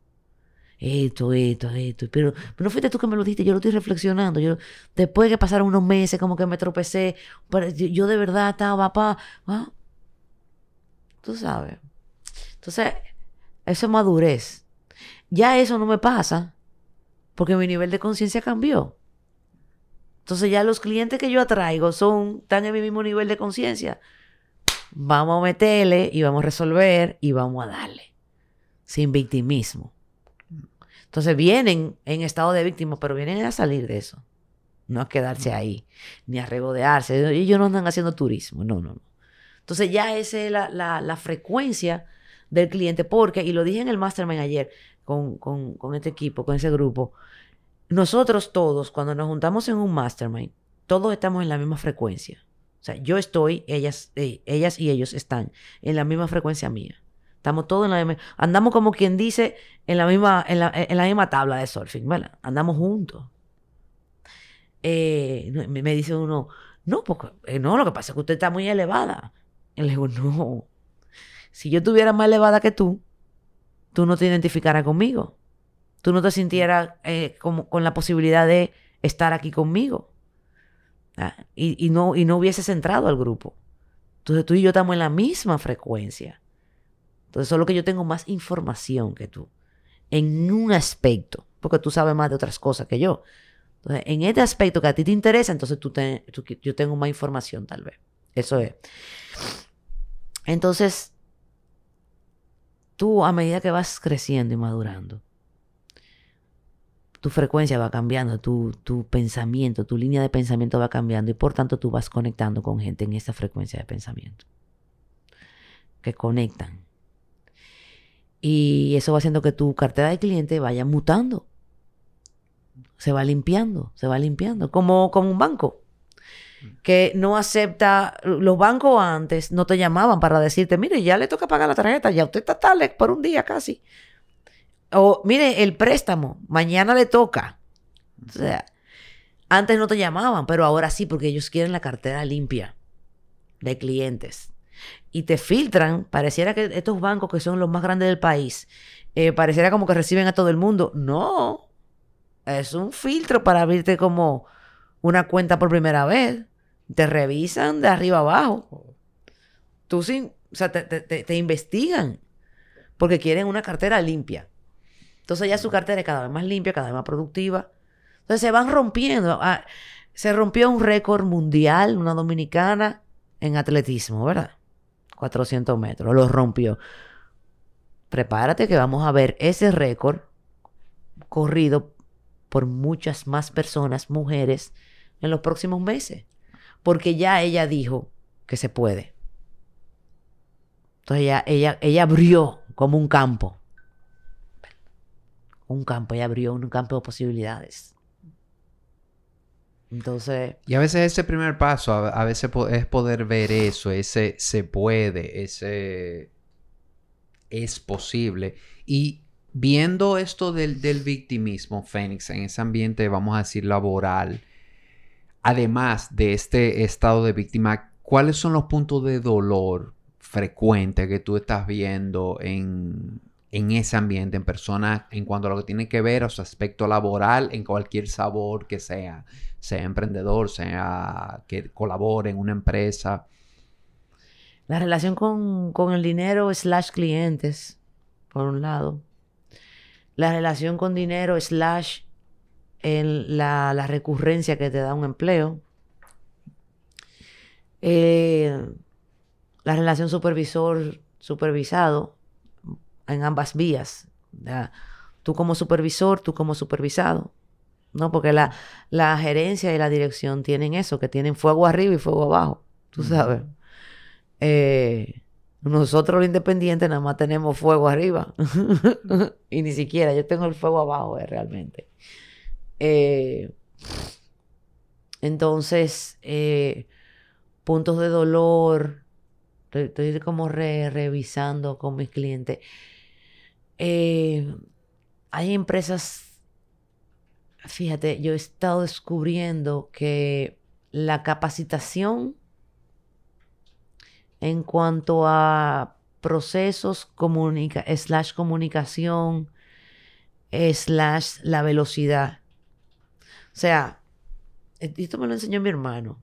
Esto, esto, esto. Pero, no fuiste tú que me lo dijiste, yo lo estoy reflexionando. Yo, después que pasaron unos meses, como que me tropecé. Pero yo, de verdad estaba, papá. ¿ah? Tú sabes. Entonces, eso es madurez. Ya eso no me pasa porque mi nivel de conciencia cambió. Entonces ya los clientes que yo atraigo son, están en mi mismo nivel de conciencia vamos a meterle y vamos a resolver y vamos a darle. Sin victimismo. Entonces vienen en estado de víctima, pero vienen a salir de eso. No a quedarse ahí, ni a regodearse. Ellos no andan haciendo turismo. No, no, no. Entonces ya esa es la, la, frecuencia del cliente. Porque, y lo dije en el mastermind ayer con, con, con este equipo, con ese grupo, nosotros todos, cuando nos juntamos en un mastermind, todos estamos en la misma frecuencia. O sea, yo estoy, ellas, eh, ellas y ellos están en la misma frecuencia mía. Estamos todos en la misma... Andamos como quien dice en la misma, en la, en la misma tabla de surfing, ¿verdad? Andamos juntos. Eh, me, dice uno, no, porque eh, no, lo que pasa es que usted está muy elevada. Y le digo, no. Si yo estuviera más elevada que tú, tú no te identificaras conmigo. Tú no te sintieras como, con la posibilidad de estar aquí conmigo. Ah, y, no, y no hubiese centrado al grupo. Entonces tú y yo estamos en la misma frecuencia. Entonces solo que yo tengo más información que tú en un aspecto, porque tú sabes más de otras cosas que yo. Entonces, en este aspecto que a ti te interesa, entonces tú, yo tengo más información tal vez. Eso es. Entonces, tú a medida que vas creciendo y madurando, tu frecuencia va cambiando, tu, tu, pensamiento, tu línea de pensamiento va cambiando y por tanto tú vas conectando con gente en esa frecuencia de pensamiento. Que conectan. Y eso va haciendo que tu cartera de cliente vaya mutando. Se va limpiando, se va limpiando. Como, como un banco que no acepta, los bancos antes no te llamaban para decirte, mire, ya le toca pagar la tarjeta, ya usted está tarde por un día casi. O mire, el préstamo, mañana le toca. O sea, antes no te llamaban, pero ahora sí, porque ellos quieren la cartera limpia de clientes. Y te filtran, pareciera que estos bancos que son los más grandes del país, eh, pareciera como que reciben a todo el mundo. No, es un filtro para abrirte como una cuenta por primera vez. Te revisan de arriba abajo. Tú sin, o sea, te, te investigan porque quieren una cartera limpia. Entonces ya su cartera es cada vez más limpia, cada vez más productiva. Entonces se van rompiendo. Ah, se rompió un récord mundial, una dominicana, en atletismo, ¿verdad? 400 metros, lo rompió. Prepárate que vamos a ver ese récord corrido por muchas más personas, mujeres, en los próximos meses. Porque ya ella dijo que se puede. Entonces ella, ella, ella abrió como un campo un campo, y abrió un campo de posibilidades. Entonces... Y a veces ese primer paso, a, veces es poder ver eso, ese se puede, ese es posible. Y viendo esto del, del victimismo, Fénix, en ese ambiente, vamos a decir, laboral, además de este estado de víctima, ¿cuáles son los puntos de dolor frecuentes que tú estás viendo en, en ese ambiente, en personas, en cuanto a lo que tiene que ver a su aspecto laboral, en cualquier sabor que sea, sea emprendedor, sea que colabore en una empresa. La relación con, el dinero slash clientes, por un lado. La relación con dinero slash en la, recurrencia que te da un empleo. Eh, la relación supervisor-supervisado en ambas vías. Tú como supervisor, tú como supervisado. ¿No? Porque la, la, gerencia y la dirección tienen eso, que tienen fuego arriba y fuego abajo, tú sabes. Eh, Nosotros los independientes nada más tenemos fuego arriba. y ni siquiera, yo tengo el fuego abajo eh, realmente. Eh, entonces, eh, puntos de dolor. Estoy, como revisando con mis clientes. hay empresas, fíjate, yo he estado descubriendo que la capacitación en cuanto a procesos slash comunicación slash la velocidad. O sea, esto me lo enseñó mi hermano,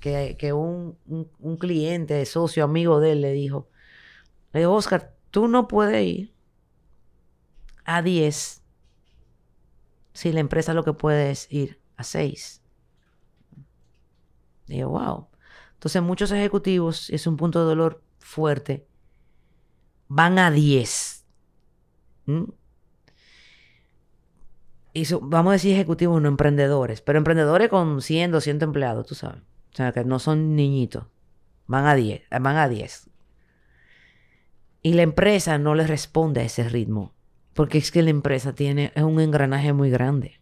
que, un, un, cliente, socio, amigo de él le dijo, le dijo, Oscar, tú no puedes ir a 10 si la empresa lo que puede es ir a 6. Digo, wow. Entonces muchos ejecutivos, es un punto de dolor fuerte, van a 10. Y vamos a decir ejecutivos, no emprendedores, pero emprendedores con 100, 200 empleados, tú sabes. O sea, que no son niñitos. Van a 10, van a 10. Y la empresa no les responde a ese ritmo, porque es que la empresa tiene es un engranaje muy grande.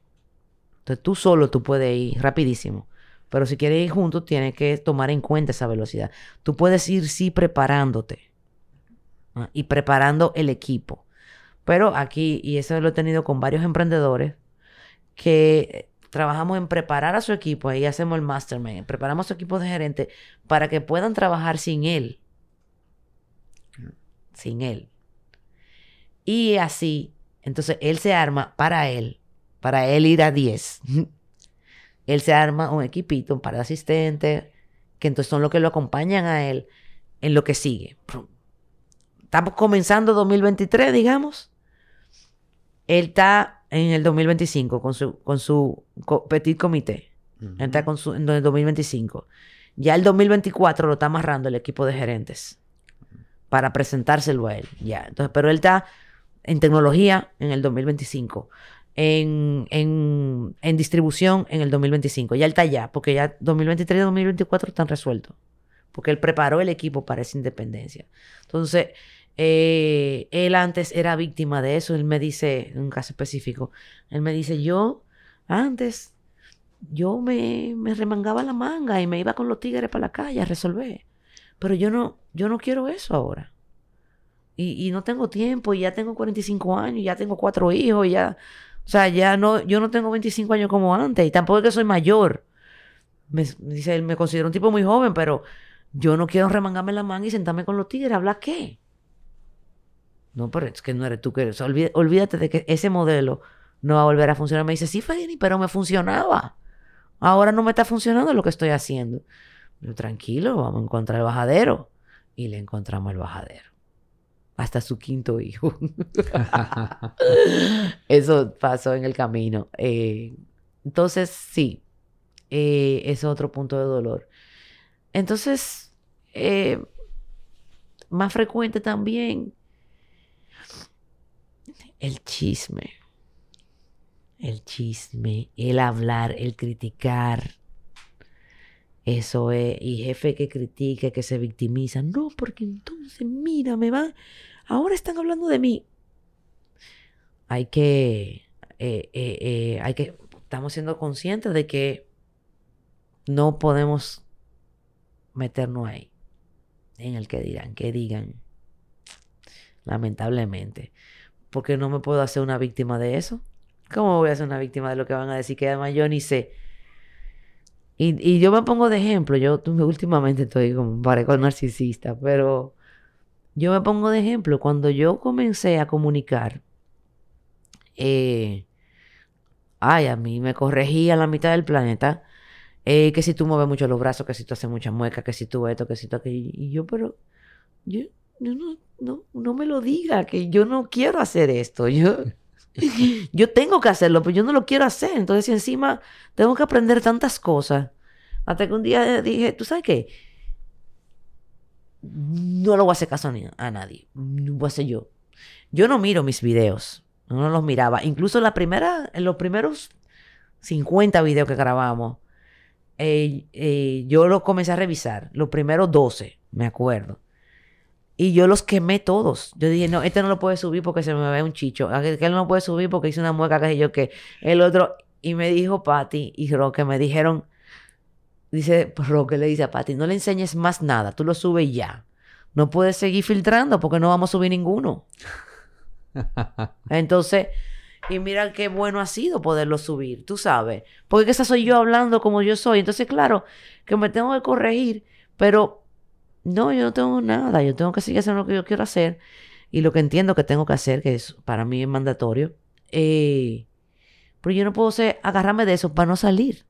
Entonces tú solo tú puedes ir rapidísimo. Pero si quieres ir juntos, tienes que tomar en cuenta esa velocidad. Tú puedes ir sí preparándote y preparando el equipo. Pero aquí, y eso lo he tenido con varios emprendedores, que trabajamos en preparar a su equipo, ahí hacemos el mastermind, preparamos a su equipo de gerente para que puedan trabajar sin él. Sin él. Y así, entonces él se arma para él, para él ir a 10. él se arma un equipito, un par de asistentes, que entonces son los que lo acompañan a él en lo que sigue. Estamos comenzando 2023, digamos. Él está en el 2025 con su, con su petit comité. Entra con su, en el 2025. Ya el 2024 lo está amarrando el equipo de gerentes para presentárselo a él. Ya. Entonces, pero él está en tecnología en el 2025 en, en, distribución en el 2025. Ya él está allá, porque ya 2023 y 2024 están resueltos. Porque él preparó el equipo para esa independencia. Entonces, eh, él antes era víctima de eso. Él me dice, en un caso específico, él me dice, yo antes, yo me, me remangaba la manga y me iba con los tigres para la calle a resolver. Pero yo no, yo no quiero eso ahora. Y, y no tengo tiempo, y ya tengo 45 años, y ya tengo cuatro hijos, y ya o sea, ya no, yo no tengo 25 años como antes y tampoco es que soy mayor. Me, dice, él me considero un tipo muy joven, pero yo no quiero remangarme la manga y sentarme con los tigres. ¿Habla qué? No, pero es que no eres tú que eres. olvídate de que ese modelo no va a volver a funcionar. Me dice, sí, Fedini, pero me funcionaba. Ahora no me está funcionando lo que estoy haciendo. Yo, tranquilo, vamos a encontrar el bajadero. Y le encontramos el bajadero hasta su quinto hijo. Eso pasó en el camino. Eh, entonces, sí, eh, es otro punto de dolor. Entonces, eh, más frecuente también el chisme. El chisme, el hablar, el criticar. Eso es, y jefe que critica, que se victimiza. No, porque entonces, mira, me va. Ahora están hablando de mí. Hay que, eh, eh, eh, hay que, estamos siendo conscientes de que no podemos meternos ahí. En el que dirán, que digan. Lamentablemente. Porque no me puedo hacer una víctima de eso. ¿Cómo voy a ser una víctima de lo que van a decir? Que además yo ni sé y, yo me pongo de ejemplo, yo últimamente estoy como parezco narcisista, pero yo me pongo de ejemplo, cuando yo comencé a comunicar, eh, ay, a mí me corregía la mitad del planeta, eh, que si tú mueves mucho los brazos, que si tú haces muchas muecas, que si tú esto, que si tú aquello, y yo, pero yo, no, no, no me lo diga, que yo no quiero hacer esto, yo... yo tengo que hacerlo, pero yo no lo quiero hacer. Entonces, encima tengo que aprender tantas cosas. Hasta que un día dije, ¿tú sabes qué? No lo voy a hacer caso a nadie. No voy a hacer yo. Yo no miro mis videos. No los miraba. Incluso la primera, en los primeros 50 videos que grabamos, eh, eh, yo los comencé a revisar. Los primeros 12, me acuerdo. Y yo los quemé todos. Yo dije, no, este no lo puede subir porque se me ve un chicho. Aquel no lo puede subir porque hice una mueca, que yo que. El otro. Y me dijo Patty y Roque, me dijeron, dice Roque, le dice a Patty, no le enseñes más nada, tú lo subes ya. No puedes seguir filtrando porque no vamos a subir ninguno. Entonces, y mira qué bueno ha sido poderlo subir, tú sabes. Porque esa soy yo hablando como yo soy. Entonces, claro, que me tengo que corregir, pero no, yo no tengo nada. Yo tengo que seguir haciendo lo que yo quiero hacer y lo que entiendo que tengo que hacer, que es para mí es mandatorio. Eh, pero yo no puedo ser, agarrarme de eso para no salir.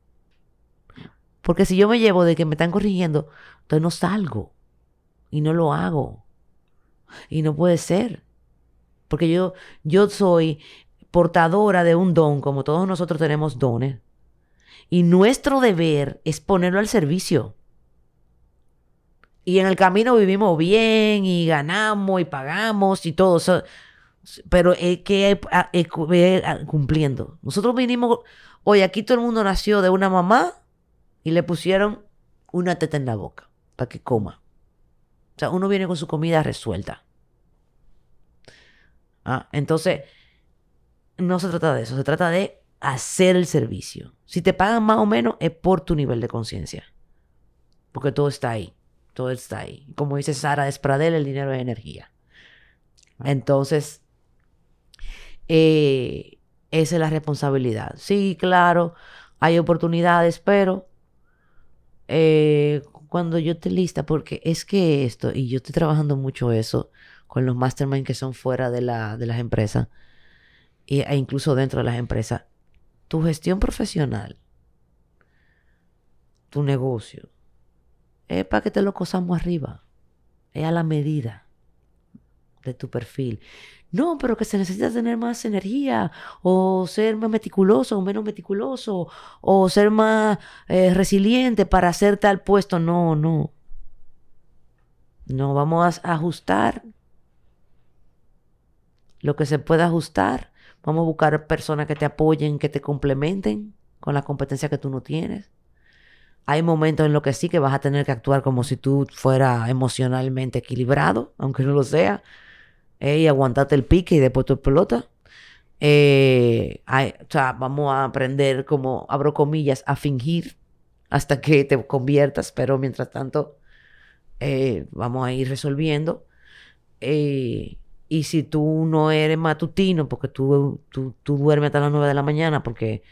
Porque si yo me llevo de que me están corrigiendo, entonces no salgo y no lo hago. Y no puede ser. Porque yo, yo soy portadora de un don, como todos nosotros tenemos dones. Y nuestro deber es ponerlo al servicio. Y en el camino vivimos bien y ganamos y pagamos y todo. eso. pero es que es cumpliendo. Nosotros vinimos, hoy aquí todo el mundo nació de una mamá y le pusieron una teta en la boca para que coma. O sea, uno viene con su comida resuelta. Ah, entonces, no se trata de eso, se trata de hacer el servicio. Si te pagan más o menos es por tu nivel de conciencia. Porque todo está ahí, todo está ahí. Como dice Sara Despradel, el dinero es energía. Entonces, eh, esa es la responsabilidad. Sí, claro, hay oportunidades, pero eh, cuando yo esté lista, porque es que esto, y yo estoy trabajando mucho eso con los mastermind que son fuera de, la, de las empresas, e incluso dentro de las empresas, tu gestión profesional, tu negocio, es para que te lo cosamos arriba, es a la medida de tu perfil. No, pero que se necesita tener más energía, o ser más meticuloso o menos meticuloso, o ser más eh, resiliente para hacer tal puesto. No, no. No, vamos a ajustar lo que se pueda ajustar. Vamos a buscar personas que te apoyen, que te complementen con la competencia que tú no tienes. Hay momentos en los que sí que vas a tener que actuar como si tú fueras emocionalmente equilibrado, aunque no lo sea y aguantate el pique y después tu explota. Eh, o sea, vamos a aprender como, abro comillas, a fingir hasta que te conviertas, pero mientras tanto eh, vamos a ir resolviendo. Eh, y si tú no eres matutino, porque tú, tú, tú, duermes hasta las 9 de la mañana, porque,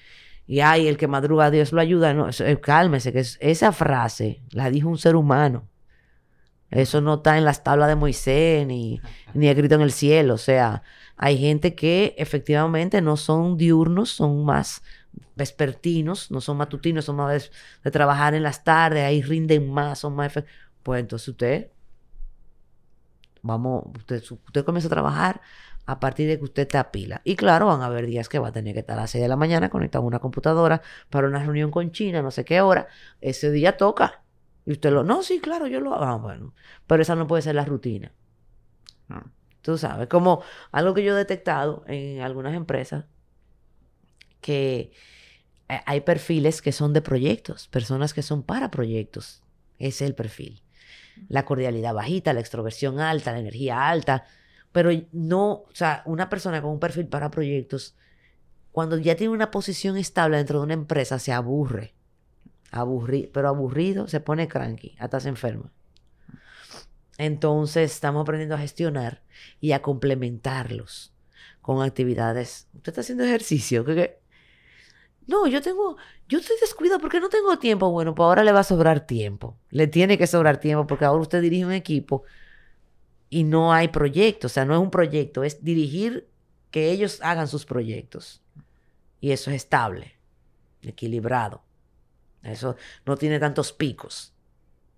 y hay el que madruga, Dios lo ayuda, no, cálmese, que esa frase la dijo un ser humano. Eso no está en las tablas de Moisés ni, ni escrito en el cielo. O sea, hay gente que efectivamente no son diurnos, son más vespertinos, no son matutinos, son más de, trabajar en las tardes, ahí rinden más, son más... Pues entonces usted, vamos, usted, usted comienza a trabajar a partir de que usted está pila. Y claro, van a haber días que va a tener que estar a las 6 de la mañana conectado a una computadora para una reunión con China, no sé qué hora. Ese día toca. Y usted lo, no, sí, claro, yo lo hago. Ah, bueno, pero esa no puede ser la rutina. Ah. Tú sabes, como algo que yo he detectado en algunas empresas, que eh, hay perfiles que son de proyectos, personas que son para proyectos. Ese es el perfil. La cordialidad bajita, la extroversión alta, la energía alta, pero no, o sea, una persona con un perfil para proyectos, cuando ya tiene una posición estable dentro de una empresa, se aburre aburrido, pero aburrido, se pone cranky, hasta se enferma. Entonces estamos aprendiendo a gestionar y a complementarlos con actividades. Usted está haciendo ejercicio, ¿qué, No, yo tengo, yo estoy descuidado porque no tengo tiempo. Bueno, pues ahora le va a sobrar tiempo. Le tiene que sobrar tiempo porque ahora usted dirige un equipo y no hay proyecto. O sea, no es un proyecto, es dirigir que ellos hagan sus proyectos. Y eso es estable, equilibrado. Eso no tiene tantos picos.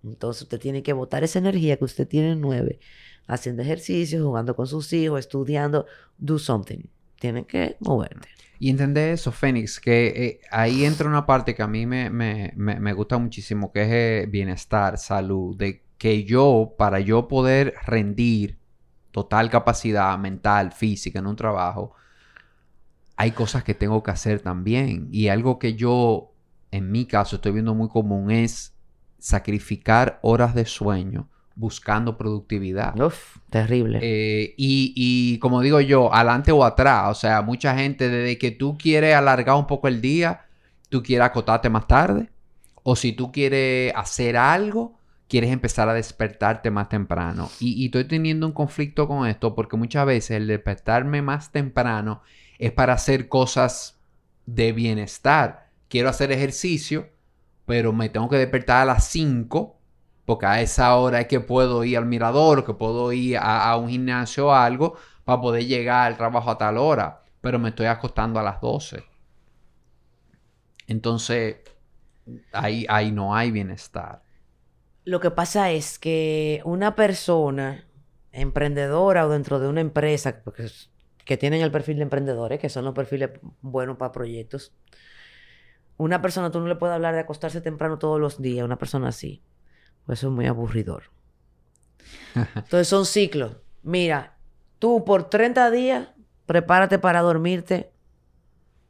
Entonces usted tiene que botar esa energía que usted tiene en nueve, haciendo ejercicio, jugando con sus hijos, estudiando, do something. Tiene que moverte. Y entender eso, Fénix, que eh, ahí entra una parte que a mí me, me, me, gusta muchísimo, que es eh, bienestar, salud, de que yo, para yo poder rendir total capacidad mental, física en un trabajo, hay cosas que tengo que hacer también. Y algo que yo en mi caso estoy viendo muy común es sacrificar horas de sueño buscando productividad. Uf, terrible. Eh, y, y, como digo yo, adelante o atrás. O sea, mucha gente, desde que tú quieres alargar un poco el día, tú quieres acotarte más tarde. O si tú quieres hacer algo, quieres empezar a despertarte más temprano. Y, estoy teniendo un conflicto con esto porque muchas veces el despertarme más temprano es para hacer cosas de bienestar. Quiero hacer ejercicio, pero me tengo que despertar a las 5 porque a esa hora es que puedo ir al mirador, que puedo ir a, un gimnasio o algo para poder llegar al trabajo a tal hora, pero me estoy acostando a las 12. Entonces, ahí, ahí no hay bienestar. Lo que pasa es que una persona emprendedora o dentro de una empresa, porque que tienen el perfil de emprendedores, que son los perfiles buenos para proyectos, una persona, tú no le puedes hablar de acostarse temprano todos los días, una persona así. Pues eso es muy aburridor. Entonces son ciclos. Mira, tú por 30 días prepárate para dormirte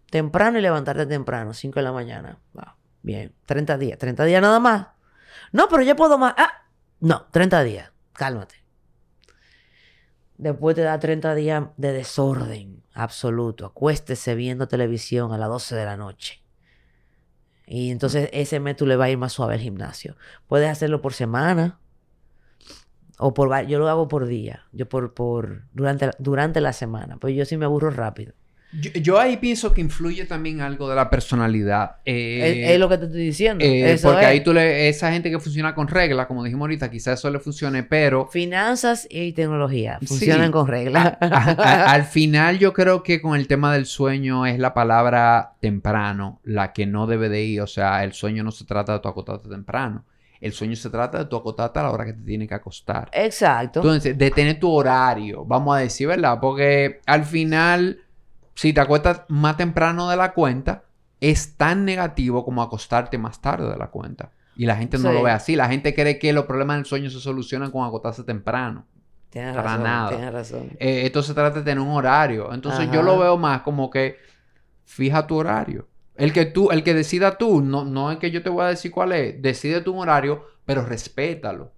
temprano y levantarte temprano, 5 de la mañana. bien, 30 días. 30 días nada más. No, pero yo puedo más. Ah, no, 30 días. Cálmate. Después te da 30 días de desorden absoluto. Acuéstese viendo televisión a las 12 de la noche. Y entonces ese mes tú le va a ir más suave al gimnasio. Puedes hacerlo por semana o por yo lo hago por día, yo por por durante durante la semana, pues yo sí me aburro rápido. Yo, ahí pienso que influye también algo de la personalidad. Eh, es, lo que te estoy diciendo. Eh, porque ahí tú le, esa gente que funciona con reglas, como dijimos ahorita, quizás eso le funcione, pero... Finanzas y tecnología funcionan con reglas. al final yo creo que con el tema del sueño es la palabra temprano la que no debe de ir. O sea, el sueño no se trata de tu acotarte temprano. El sueño se trata de tu acotarte a la hora que te tiene que acostar. Exacto. Entonces, de tener tu horario, vamos a decir, ¿verdad? Porque al final si te acuestas más temprano de la cuenta, es tan negativo como acostarte más tarde de la cuenta. Y la gente no lo ve así. La gente cree que los problemas del sueño se solucionan con acostarse temprano. Tienes razón. Nada. Tienes razón. Eh, esto se trata de tener un horario. Entonces yo lo veo más como que fija tu horario. El que tú, el que decida tú, no, no es que yo te voy a decir cuál es. Decide tu horario, pero respétalo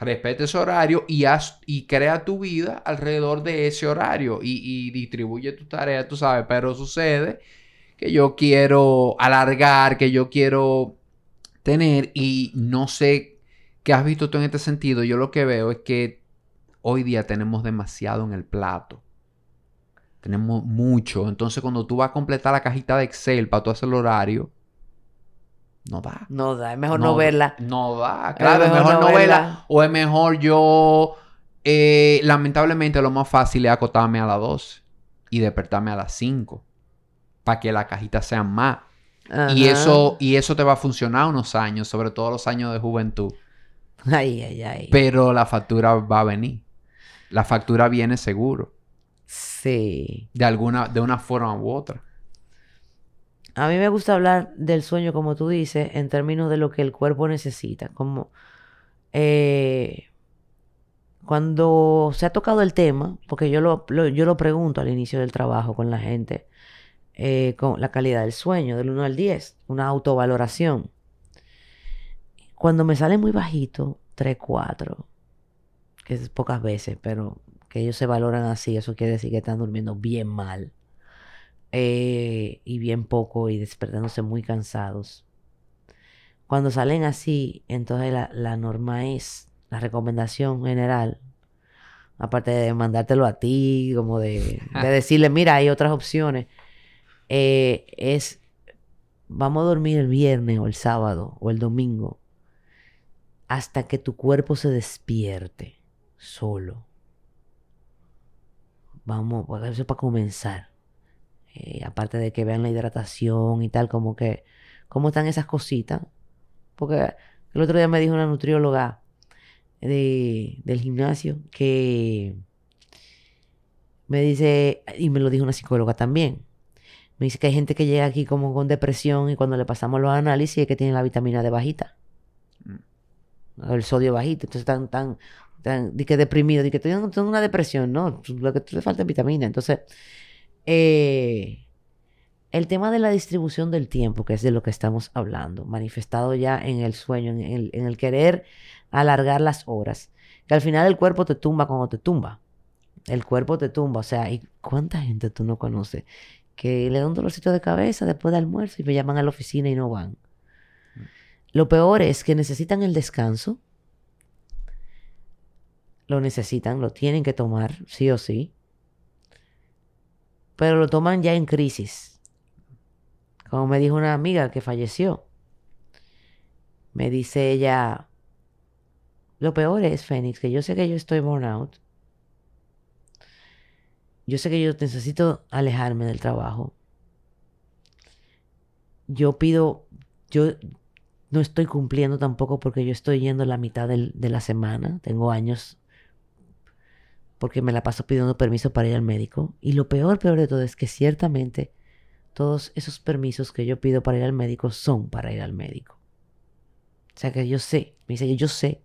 respete ese horario y, haz, y crea tu vida alrededor de ese horario y, distribuye tu tarea, tú sabes, pero sucede que yo quiero alargar, que yo quiero tener y no sé qué has visto tú en este sentido. Yo lo que veo es que hoy día tenemos demasiado en el plato. Tenemos mucho. Entonces cuando tú vas a completar la cajita de Excel para tú hacer el horario, no da. No da, es mejor no, verla. No da, claro, es mejor, no, verla. O es mejor yo, eh, lamentablemente lo más fácil es acotarme a las 12 y despertarme a las 5 para que la cajita sea más. Y eso, y eso te va a funcionar unos años, sobre todo los años de juventud. Ay, ay, ay. Pero la factura va a venir. La factura viene seguro. Sí. De alguna, de una forma u otra. A mí me gusta hablar del sueño, como tú dices, en términos de lo que el cuerpo necesita. Como eh, cuando se ha tocado el tema, porque yo lo, yo lo pregunto al inicio del trabajo con la gente, eh, con la calidad del sueño, del 1 al 10, una autovaloración. Cuando me sale muy bajito, 3, 4, que es pocas veces, pero que ellos se valoran así, eso quiere decir que están durmiendo bien mal. Eh, y bien poco y despertándose muy cansados. Cuando salen así, entonces la, norma es, la recomendación general, aparte de mandártelo a ti, como de, decirle, mira, hay otras opciones, eh, es, vamos a dormir el viernes o el sábado o el domingo hasta que tu cuerpo se despierte solo. Vamos, pues, eso para comenzar. Eh, aparte de que vean la hidratación y tal, como que, cómo están esas cositas. Porque el otro día me dijo una nutrióloga del gimnasio que me dice, y me lo dijo una psicóloga también, me dice que hay gente que llega aquí como con depresión y cuando le pasamos los análisis es que tiene la vitamina D bajita. Mm. El sodio bajito. Entonces están tan, tan, que deprimido, de que tienen una depresión, ¿no? Lo que te falta es vitamina. Entonces, eh, el tema de la distribución del tiempo, que es de lo que estamos hablando, manifestado ya en el sueño, en el, en el querer alargar las horas, que al final el cuerpo te tumba cuando te tumba. El cuerpo te tumba, o sea, ¿y cuánta gente tú no conoces que le da un dolorcito de cabeza después del almuerzo y me llaman a la oficina y no van? Lo peor es que necesitan el descanso, lo necesitan, lo tienen que tomar, sí o sí, pero lo toman ya en crisis. Como me dijo una amiga que falleció, me dice ella, lo peor es, Fénix, que yo sé que yo estoy burnout. Yo sé que yo necesito alejarme del trabajo. Yo pido, yo no estoy cumpliendo tampoco porque yo estoy yendo la mitad de la semana. Tengo años porque me la paso pidiendo permiso para ir al médico. Y lo peor, peor de todo es que ciertamente todos esos permisos que yo pido para ir al médico son para ir al médico. O sea que yo sé, me dice, yo sé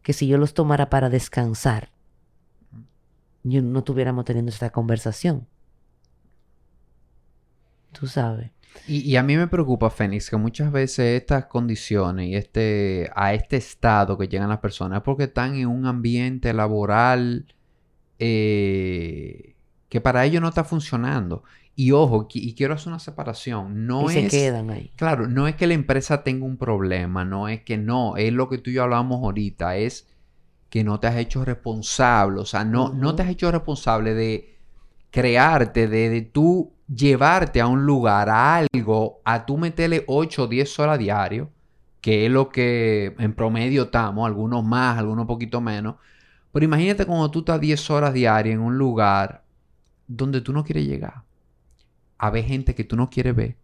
que si yo los tomara para descansar, yo no tuviéramos teniendo esta conversación. Tú sabes. Y, a mí me preocupa, Fénix, que muchas veces estas condiciones y este, a este estado que llegan las personas es porque están en un ambiente laboral eh, que para ellos no está funcionando. Y ojo, y quiero hacer una separación. No y se quedan ahí. Claro, no es que la empresa tenga un problema, no es que no, es lo que tú y yo hablamos ahorita, es que no te has hecho responsable, o sea, no, no te has hecho responsable de crearte, de, de tú llevarte a un lugar, a algo, a tú meterle 8 o 10 horas diario, que es lo que en promedio estamos, algunos más, algunos poquito menos. Pero imagínate cuando tú estás 10 horas diarias en un lugar donde tú no quieres llegar a ver gente que tú no quieres ver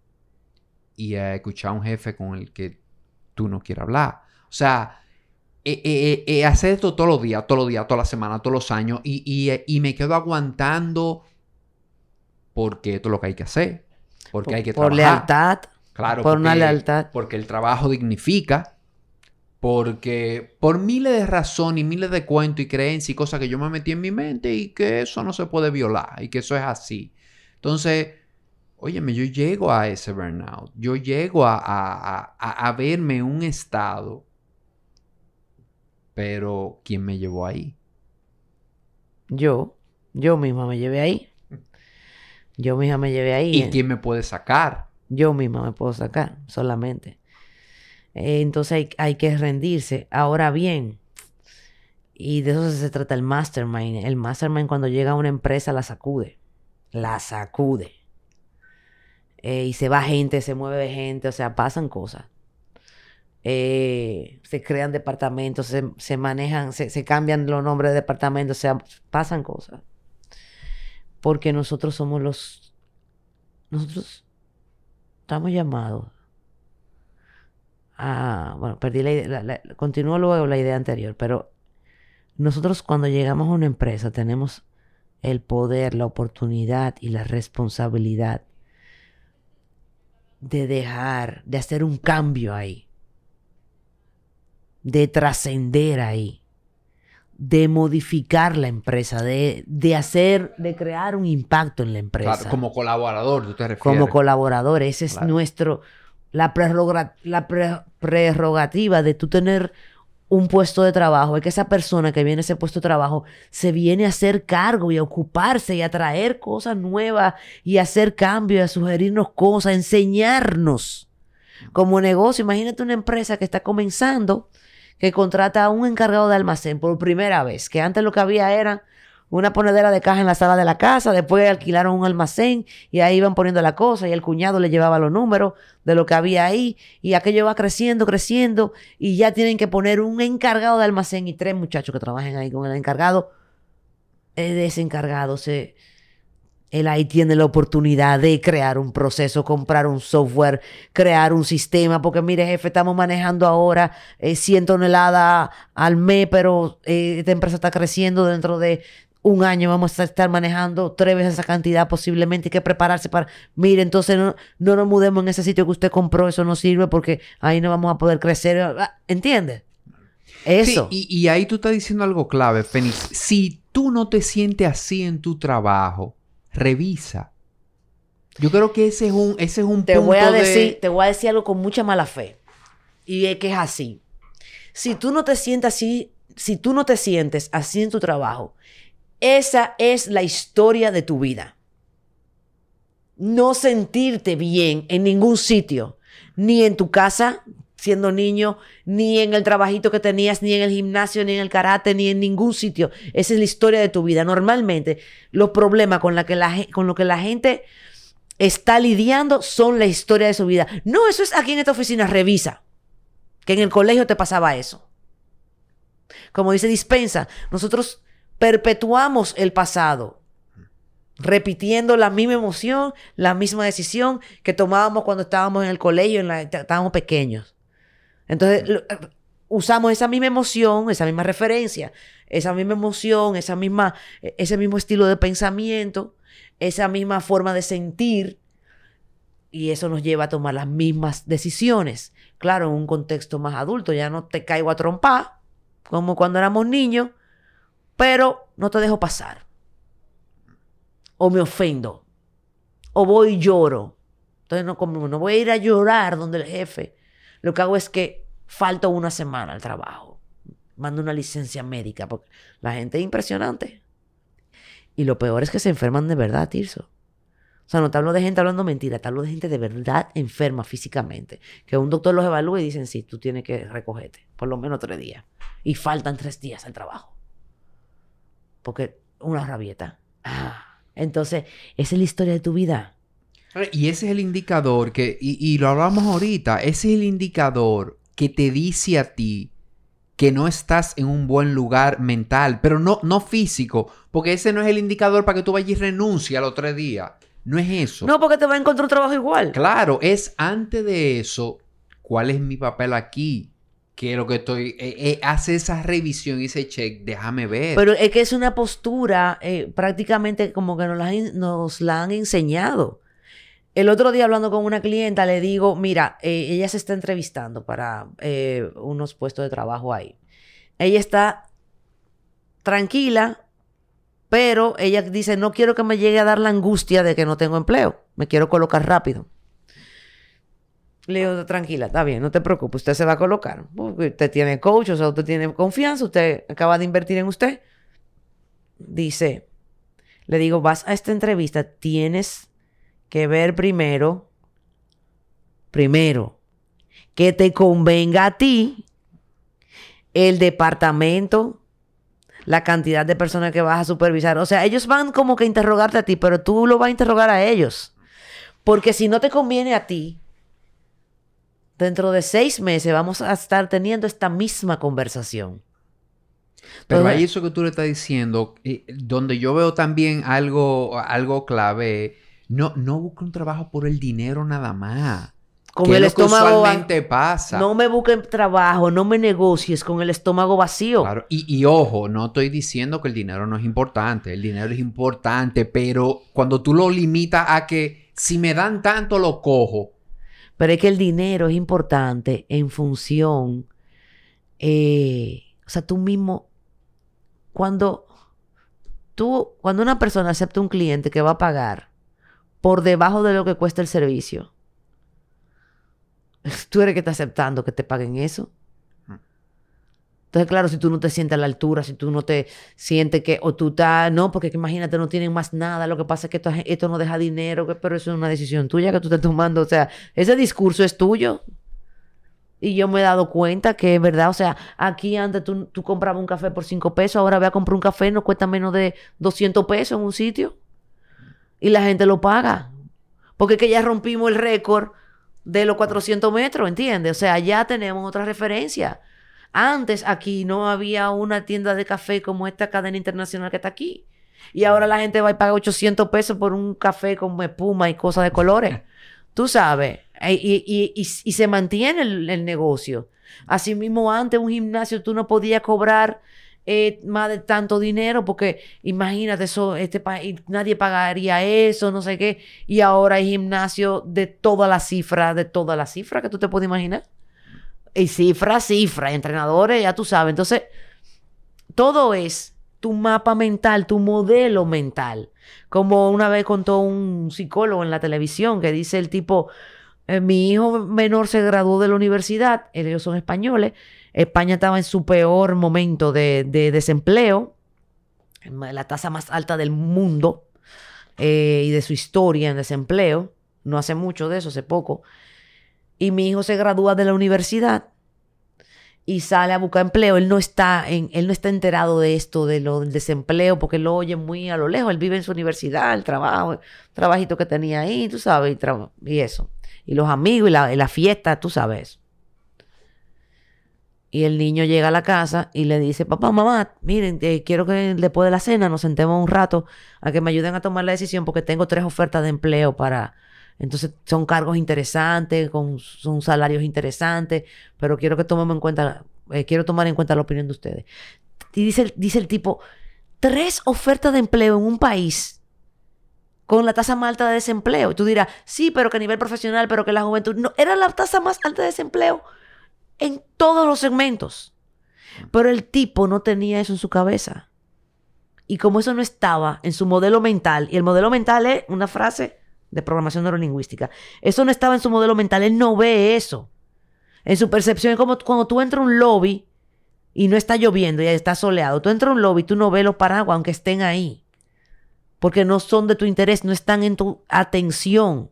y a escuchar a un jefe con el que tú no quieres hablar. O sea, eh, eh, eh, hacer esto todos los días, todos los días, todas las semanas, todos los años y, me quedo aguantando porque esto es lo que hay que hacer. Porque hay que trabajar. Por lealtad. Claro. Por una lealtad. Porque el trabajo dignifica. Porque por miles de razones y miles de cuentos y creencias y cosas que yo me metí en mi mente y que eso no se puede violar y que eso es así. Entonces, Óyeme, yo llego a ese burnout, yo llego a, a, verme en un estado, pero ¿quién me llevó ahí? Yo, yo misma me llevé ahí. Yo misma me llevé ahí. ¿Y quién me puede sacar? Yo misma me puedo sacar, solamente. Eh, entonces hay, hay, que rendirse. Ahora bien, y de eso se trata el mastermind. El mastermind cuando llega a una empresa la sacude. La sacude. Eh, y se va gente, se mueve gente, o sea, pasan cosas. Eh, se crean departamentos, se, manejan, se, cambian los nombres de departamentos, o sea, pasan cosas. Porque nosotros somos los... Nosotros estamos llamados a... Bueno, perdí la idea, continúo luego la idea anterior, pero nosotros cuando llegamos a una empresa tenemos el poder, la oportunidad y la responsabilidad de dejar, de hacer un cambio ahí, de trascender ahí, de modificar la empresa, de, de, hacer, de crear un impacto en la empresa. como colaborador, tú te refieres. Como colaborador, ese es nuestro, la, la prerrogativa de tú tener un puesto de trabajo, es que esa persona que viene a ese puesto de trabajo se viene a hacer cargo y a ocuparse y a traer cosas nuevas y a hacer cambios a sugerirnos cosas, a enseñarnos. Como negocio, imagínate una empresa que está comenzando, que contrata a un encargado de almacén por primera vez, que antes lo que había era una ponedera de caja en la sala de la casa, después alquilaron un almacén y ahí iban poniendo la cosa y el cuñado le llevaba los números de lo que había ahí y aquello va creciendo, creciendo y ya tienen que poner un encargado de almacén y tres muchachos que trabajen ahí con el encargado. De ese encargado se... Él ahí tiene la oportunidad de crear un proceso, comprar un software, crear un sistema, porque mire jefe, estamos manejando ahora 100 eh, toneladas al mes, pero eh, esta empresa está creciendo dentro de un año vamos a estar manejando tres veces esa cantidad posiblemente, hay que prepararse para, mire, entonces no, no nos mudemos en ese sitio que usted compró, eso no sirve porque ahí no vamos a poder crecer, ah, ¿entiendes? Eso. Sí, y, ahí tú estás diciendo algo clave, Fénix. Si tú no te sientes así en tu trabajo, revisa. Yo creo que ese es un, ese es un te punto voy a de- decir, Te voy a decir algo con mucha mala fe. Y es que es así. Si tú no te sientes así, si tú no te sientes así en tu trabajo, esa es la historia de tu vida. No sentirte bien en ningún sitio, ni en tu casa siendo niño, ni en el trabajito que tenías, ni en el gimnasio, ni en el karate, ni en ningún sitio. Esa es la historia de tu vida. Normalmente los problemas con, la que la, que la gente está lidiando son la historia de su vida. No, eso es aquí en esta oficina, revisa. Que en el colegio te pasaba eso. Como dice Dispensa, nosotros perpetuamos el pasado, repitiendo la misma emoción, la misma decisión que tomábamos cuando estábamos en el colegio, en la- estábamos pequeños. Entonces, lo- usamos esa misma emoción, esa misma referencia, esa misma emoción, esa misma, e- ese mismo estilo de pensamiento, esa misma forma de sentir, y eso nos lleva a tomar las mismas decisiones. Claro, en un contexto más adulto, ya no te caigo a trompar, como cuando éramos niños, pero no te dejo pasar. O me ofendo. O voy y lloro. Entonces no, como no voy a ir a llorar donde el jefe. Lo que hago es que falto una semana al trabajo. Mando una licencia médica porque la gente es impresionante. Y lo peor es que se enferman de verdad, Tirso. O sea, no te hablo de gente hablando mentira, te hablo de gente de verdad enferma físicamente. Que un doctor los evalúe y dicen, sí, tú tienes que recogerte por lo menos tres días. Y faltan tres días al trabajo. Porque una rabieta. Ah, entonces, esa es la historia de tu vida. Y ese es el indicador que, y, y lo hablamos ahorita, ese es el indicador que te dice a ti que no estás en un buen lugar mental, pero no, no físico, porque ese no es el indicador para que tú vayas y renuncies a los tres días. No es eso. No, porque te va a encontrar un trabajo igual. Claro, es antes de eso, ¿cuál es mi papel aquí? Que lo que estoy, eh, eh, hace esa revisión y ese check, déjame ver. Pero es que es una postura eh, prácticamente como que nos la, han- nos la han enseñado. El otro día hablando con una clienta le digo, mira, ella se está entrevistando para unos puestos de trabajo ahí. Ella está tranquila, pero ella dice, no quiero que me llegue a dar la angustia de que no tengo empleo. Me quiero colocar rápido. Le digo, tranquila, está bien, no te preocupes, usted se va a colocar. Usted tiene coach, o sea, usted tiene confianza, usted acaba de invertir en usted. Dice, le digo, vas a esta entrevista, tienes que ver primero, primero, que te convenga a ti el departamento, la cantidad de personas que vas a supervisar. O sea, ellos van como que a interrogarte a ti, pero tú lo vas a interrogar a ellos. Porque si no te conviene a ti, dentro de seis meses vamos a estar teniendo esta misma conversación. Pero Entonces- ahí eso que tú le estás diciendo, eh, donde yo veo también algo, algo clave, no, no busca un trabajo por el dinero nada más. Con el es estómago va- usualmente pasa. No me busquen trabajo, no me negocies con el estómago vacío. Claro, Y, y ojo, no estoy diciendo que el dinero no es importante, el dinero es importante, pero cuando tú lo limitas a que si me dan tanto lo cojo, Pero es que el dinero es importante en función. eh, o sea, tú mismo. Cuando. Tú, cuando una persona acepta un cliente que va a pagar por debajo de lo que cuesta el servicio, tú eres que está aceptando que te paguen eso. Entonces, claro, si tú no te sientes a la altura, si tú no te sientes que, o tú estás, no, porque que imagínate, no tienen más nada, lo que pasa es que esto, no deja dinero, pero eso es una decisión tuya que tú estás tomando, o sea, ese discurso es tuyo. Y yo me he dado cuenta que es verdad, o sea, aquí antes tú, tú comprabas un café por 5 pesos, ahora voy a comprar un café, no cuesta menos de 200 pesos en un sitio. Y la gente lo paga. Porque es que ya rompimos el récord de los 400 metros, ¿entiendes? O sea, ya tenemos otra referencia. Antes aquí no había una tienda de café como esta cadena internacional que está aquí. Y ahora la gente va y paga 800 pesos por un café con espuma y cosas de colores. Tú sabes. E- Y, y- y- y se mantiene el, el negocio. Asimismo, antes un gimnasio tú no podías cobrar eh, más de tanto dinero porque imagínate eso, este país, nadie pagaría eso, no sé qué. Y ahora hay gimnasio de todas las cifras, de todas las cifras que tú te puedes imaginar. Y cifra, cifra, entrenadores, ya tú sabes. Entonces, todo es tu mapa mental, tu modelo mental. Como una vez contó un psicólogo en la televisión que dice el tipo, eh, mi hijo menor se graduó de la universidad, ellos son españoles, España estaba en su peor momento de, desempleo, la tasa más alta del mundo eh, y de su historia en desempleo, no hace mucho de eso, hace poco, y mi hijo se gradúa de la universidad y sale a buscar empleo, él no está en, él no está enterado de esto, de lo del desempleo, porque lo oye muy a lo lejos. Él vive en su universidad, el trabajo, el trabajito que tenía ahí, tú sabes, y, eso. Y los amigos y la, fiesta, tú sabes. Y el niño llega a la casa y le dice, papá, mamá, miren, quiero que después de la cena nos sentemos un rato a que me ayuden a tomar la decisión porque tengo tres ofertas de empleo para, entonces son cargos interesantes, con, son salarios interesantes, pero quiero que tomemos en cuenta, eh, quiero tomar en cuenta la opinión de ustedes. Y dice, el tipo, tres ofertas de empleo en un país con la tasa más alta de desempleo. Y tú dirás, sí, pero que a nivel profesional, pero que la juventud. No, era la tasa más alta de desempleo en todos los segmentos. Pero el tipo no tenía eso en su cabeza. Y como eso no estaba en su modelo mental, y el modelo mental es una frase de programación neurolingüística. Eso no estaba en su modelo mental, él no ve eso. En su percepción es como cuando tú entras a un lobby y no está lloviendo y está soleado. Tú entras a un lobby y tú no ves los paraguas aunque estén ahí. Porque no son de tu interés, no están en tu atención.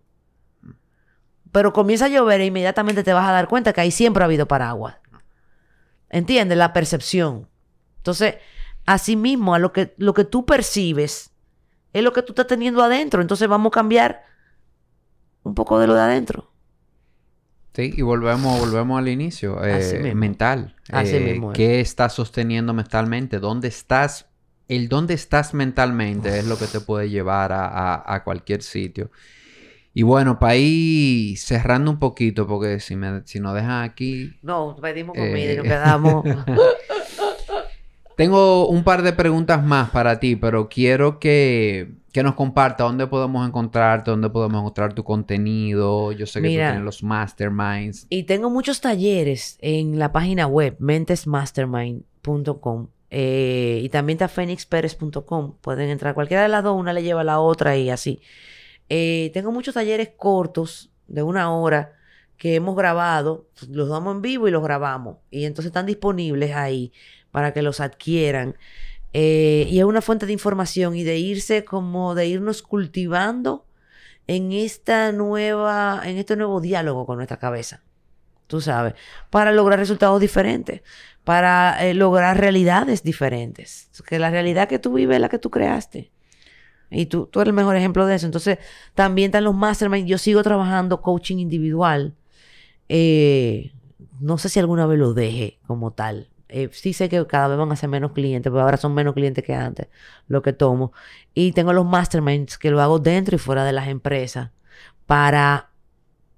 Pero comienza a llover e inmediatamente te vas a dar cuenta que ahí siempre ha habido paraguas. ¿Entiendes? La percepción. Entonces, asimismo, a lo que, lo que tú percibes es lo que tú estás teniendo adentro. Entonces vamos a cambiar un poco de lo de adentro. Sí, y volvemos, volvemos al inicio. Eh, mental. Así eh, ¿Qué estás sosteniendo mentalmente? ¿Dónde estás? El dónde estás mentalmente es lo que te puede llevar a, cualquier sitio. Y bueno, para ir cerrando un poquito, porque si, me, si nos dejan aquí... No, pedimos comida y nos eh, quedamos... Tengo un par de preguntas más para ti, pero quiero que, nos comparta dónde podemos encontrarte, dónde podemos encontrar tu contenido. Yo sé que tú tienes los masterminds. Y tengo muchos talleres en la página web, mentesmastermind.com. Eh, y también está phoenixperez.com. Pueden entrar cualquiera de las dos, una le lleva a la otra y así. Eh, tengo muchos talleres cortos de una hora que hemos grabado, los damos en vivo y los grabamos. Y entonces están disponibles ahí para que los adquieran. Eh, y es una fuente de información y de irse como de irnos cultivando en esta nueva, en este nuevo diálogo con nuestra cabeza. Tú sabes, para lograr resultados diferentes, para eh, lograr realidades diferentes. Que la realidad que tú vives es la que tú creaste. Y tú, tú eres el mejor ejemplo de eso. Entonces, también están los masterminds. Yo sigo trabajando coaching individual. Eh, no sé si alguna vez lo deje como tal. Eh, sí sé que cada vez van a ser menos clientes, pero ahora son menos clientes que antes, lo que tomo. Y tengo los masterminds que lo hago dentro y fuera de las empresas para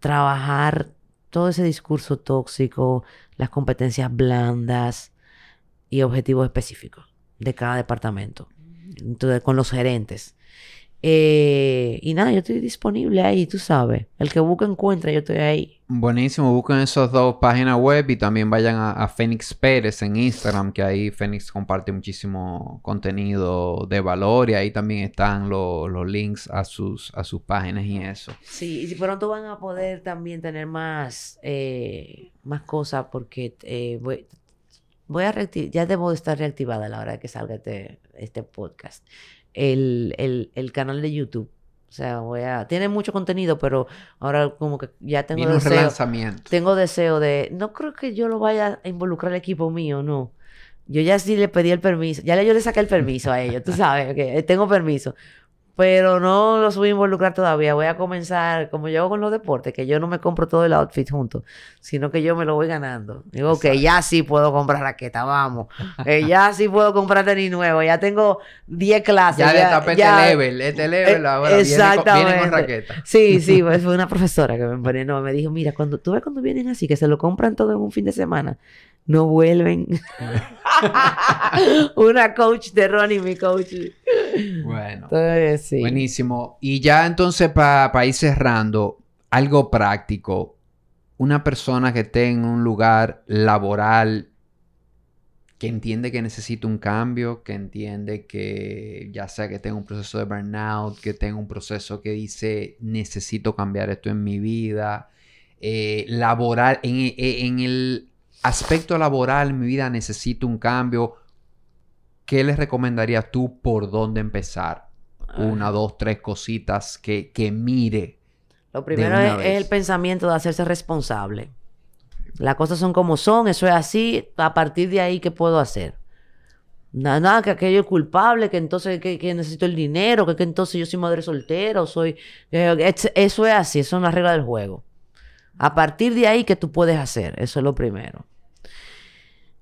trabajar todo ese discurso tóxico, las competencias blandas y objetivos específicos de cada departamento. Entonces, con los gerentes. Eh, y nada, yo estoy disponible ahí, tú sabes. El que busca encuentra, yo estoy ahí. Buenísimo, busquen esas dos páginas web y también vayan a, a Fénix Pérez en Instagram, que ahí Fénix comparte muchísimo contenido de valor y ahí también están los links a sus, a sus páginas y eso. Sí, y pronto van a poder también tener más, eh, más cosas porque eh, voy, voy a reactivar, ya debo de estar reactivada a la hora de que salga este, este podcast el, el, canal de YouTube. O sea, voy a... Tiene mucho contenido, pero ahora como que ya tengo deseo... Un relanzamiento. Tengo deseo de... No creo que yo lo vaya a involucrar al equipo mío, no. Yo ya sí le pedí el permiso. Ya yo le saqué el permiso a ellos, tú sabes, que tengo permiso pero no los voy a involucrar todavía. Voy a comenzar, como yo hago con los deportes, que yo no me compro todo el outfit junto, sino que yo me lo voy ganando. Digo, que ya sí puedo comprar raqueta, vamos. ya sí puedo comprar tenis nuevo, ya tengo 10 clases. Ya, ya le este level, este level ahora exactamente. Viene con, raqueta. Sí, sí, pues fue una profesora que me pone, no, me dijo, mira, cuando tú ves cuando vienen así, que se lo compran todo en un fin de semana, no vuelven. Una coach de Ronnie, mi coach. Bueno. Buenísimo. Y ya entonces para ir cerrando, algo práctico. Una persona que esté en un lugar laboral que entiende que necesita un cambio, que entiende que ya sea que tenga un proceso de burnout, que tenga un proceso que dice necesito cambiar esto en mi vida, eh, laboral, en, en, el aspecto laboral mi vida necesito un cambio, ¿qué les recomendarías tú por dónde empezar? Una, dos, tres cositas que, que mire. Lo primero es, es el pensamiento de hacerse responsable. Las cosas son como son, eso es así. A partir de ahí, ¿qué puedo hacer? Nada, nada que aquello es culpable, que entonces que, necesito el dinero, que, entonces yo soy madre soltera o soy... eso es así, eso es una regla del juego. A partir de ahí, ¿qué tú puedes hacer? Eso es lo primero.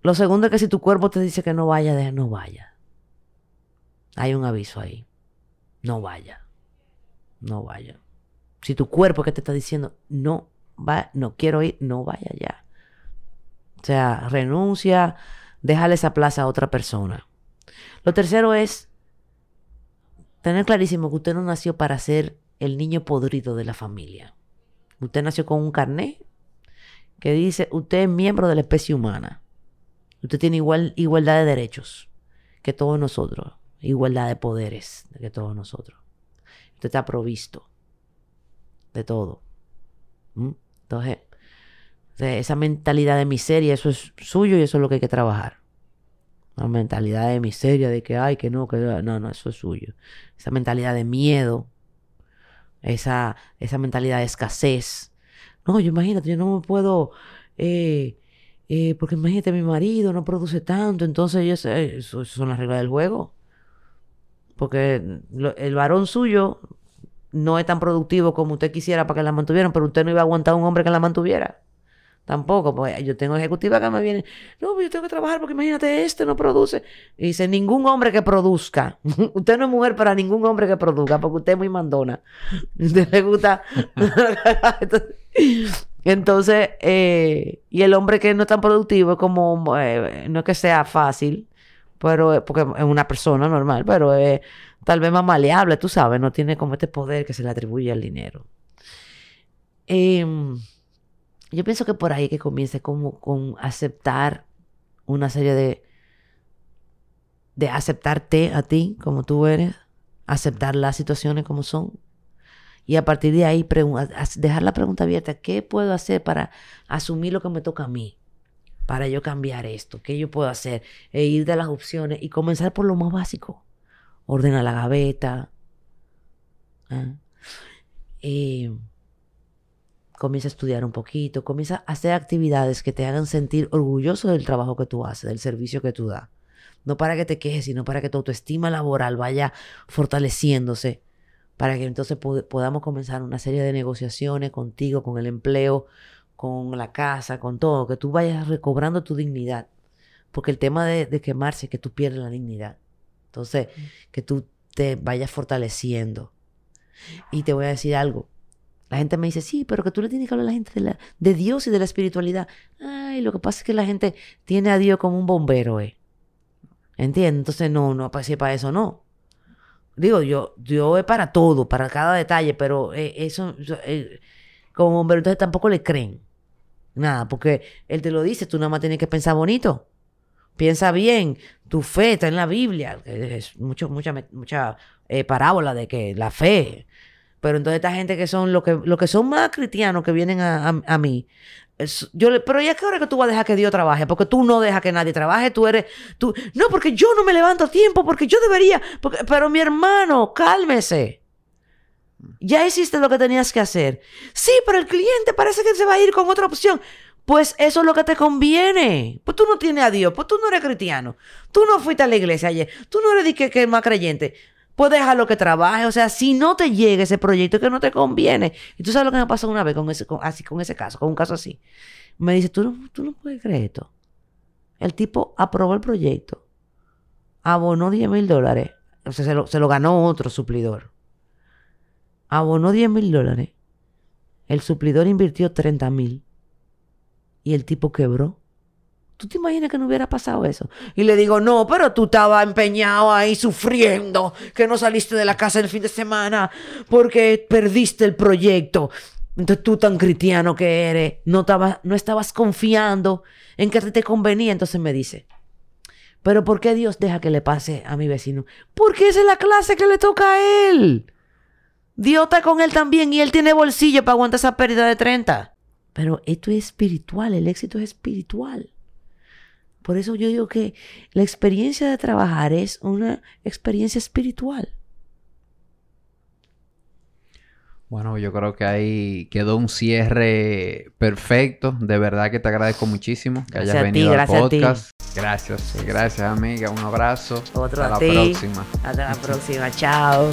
Lo segundo es que si tu cuerpo te dice que no vaya, no vaya. Hay un aviso ahí. No vaya. No vaya. Si tu cuerpo que te está diciendo, no, va, no quiero ir, no vaya ya. O sea, renuncia, déjale esa plaza a otra persona. Lo tercero es tener clarísimo que usted no nació para ser el niño podrido de la familia. Usted nació con un carnet que dice, usted es miembro de la especie humana. Usted tiene igual, igualdad de derechos que todos nosotros. Igualdad de poderes que todos nosotros. Usted está provisto de todo. Entonces, esa mentalidad de miseria, eso es suyo y eso es lo que hay que trabajar. La mentalidad de miseria, de que ay, que no, que no, no, eso es suyo. Esa mentalidad de miedo, esa, esa mentalidad de escasez. No, yo imagínate, yo no me puedo, eh, eh, porque imagínate, mi marido no produce tanto, entonces yo sé, eso, son las reglas del juego. Porque el varón suyo no es tan productivo como usted quisiera para que la mantuvieran, pero usted no iba a aguantar a un hombre que la mantuviera. Tampoco, pues yo tengo ejecutiva que me viene, no, yo tengo que trabajar porque imagínate, este no produce. Dice, ningún hombre que produzca. usted no es mujer para ningún hombre que produzca, porque usted es muy mandona. Usted le gusta. Entonces, eh, y el hombre que no es tan productivo es como, eh, no es que sea fácil, pero porque es una persona normal, pero es tal vez más maleable, tú sabes, no tiene como este poder que se le atribuye al dinero. Eh, yo pienso que por ahí que comience como con aceptar una serie de de aceptarte a ti como tú eres, aceptar las situaciones como son y a partir de ahí dejar la pregunta abierta, ¿qué puedo hacer para asumir lo que me toca a mí? Para yo cambiar esto, ¿qué yo puedo hacer? E ir de las opciones y comenzar por lo más básico. Ordena la gaveta. ¿ah? Eh, comienza a estudiar un poquito, comienza a hacer actividades que te hagan sentir orgulloso del trabajo que tú haces, del servicio que tú das. No para que te quejes, sino para que tu autoestima laboral vaya fortaleciéndose, para que entonces podamos comenzar una serie de negociaciones contigo, con el empleo, con la casa, con todo, que tú vayas recobrando tu dignidad. Porque el tema de, de quemarse es que tú pierdes la dignidad. Entonces, mm. que tú te vayas fortaleciendo. Y te voy a decir algo, la gente me dice, sí, pero que tú le tienes que hablar a la gente de, la, de Dios y de la espiritualidad. Ay, lo que pasa es que la gente tiene a Dios como un bombero, ¿eh? ¿Entiendes? Entonces, no, no, para, para eso no. Digo, yo, Dios es para todo, para cada detalle, pero eh, eso, eh, como bombero, entonces tampoco le creen. Nada, porque Él te lo dice, tú nada más tienes que pensar bonito. Piensa bien, tu fe está en la Biblia. Es mucho, mucha, mucha eh, parábola de que la fe pero entonces esta gente que son lo que, lo que son más cristianos que vienen a, mí. yo pero ya que hora que tú vas a dejar que Dios trabaje, porque tú no dejas que nadie trabaje, tú eres, tú, no, porque yo no me levanto a tiempo, porque yo debería, pero mi hermano, cálmese. Ya hiciste lo que tenías que hacer. Sí, pero el cliente parece que se va a ir con otra opción. Pues eso es lo que te conviene. Pues tú no tienes a Dios, pues tú no eres cristiano. Tú no fuiste a la iglesia ayer. Tú no eres que, que más creyente pues déjalo que trabaje. O sea, si no te llega ese proyecto que no te conviene. Y tú sabes lo que me pasó una vez con ese, así, con ese caso, con un caso así. Me dice, tú no, tú no puedes creer esto. El tipo aprobó el proyecto, abonó 10 mil dólares. O sea, se lo, se lo ganó otro suplidor. Abonó 10 mil dólares. El suplidor invirtió 30 mil. Y el tipo quebró. ¿Tú te imaginas que no hubiera pasado eso? Y le digo, no, pero tú estabas empeñado ahí sufriendo, que no saliste de la casa el fin de semana porque perdiste el proyecto. Entonces tú tan cristiano que eres, no, no estabas confiando en que te convenía. Entonces me dice, Pero ¿por qué Dios deja que le pase a mi vecino? Porque esa es la clase que le toca a él. Dios está con él también y él tiene bolsillo para aguantar esa pérdida de 30. Pero esto es espiritual, el éxito es espiritual. Por eso yo digo que la experiencia de trabajar es una experiencia espiritual. Bueno, yo creo que ahí quedó un cierre perfecto. De verdad que te agradezco muchísimo que hayas venido al podcast. Gracias, gracias amiga. Un abrazo. Otro Hasta la próxima. Hasta la próxima. Chao.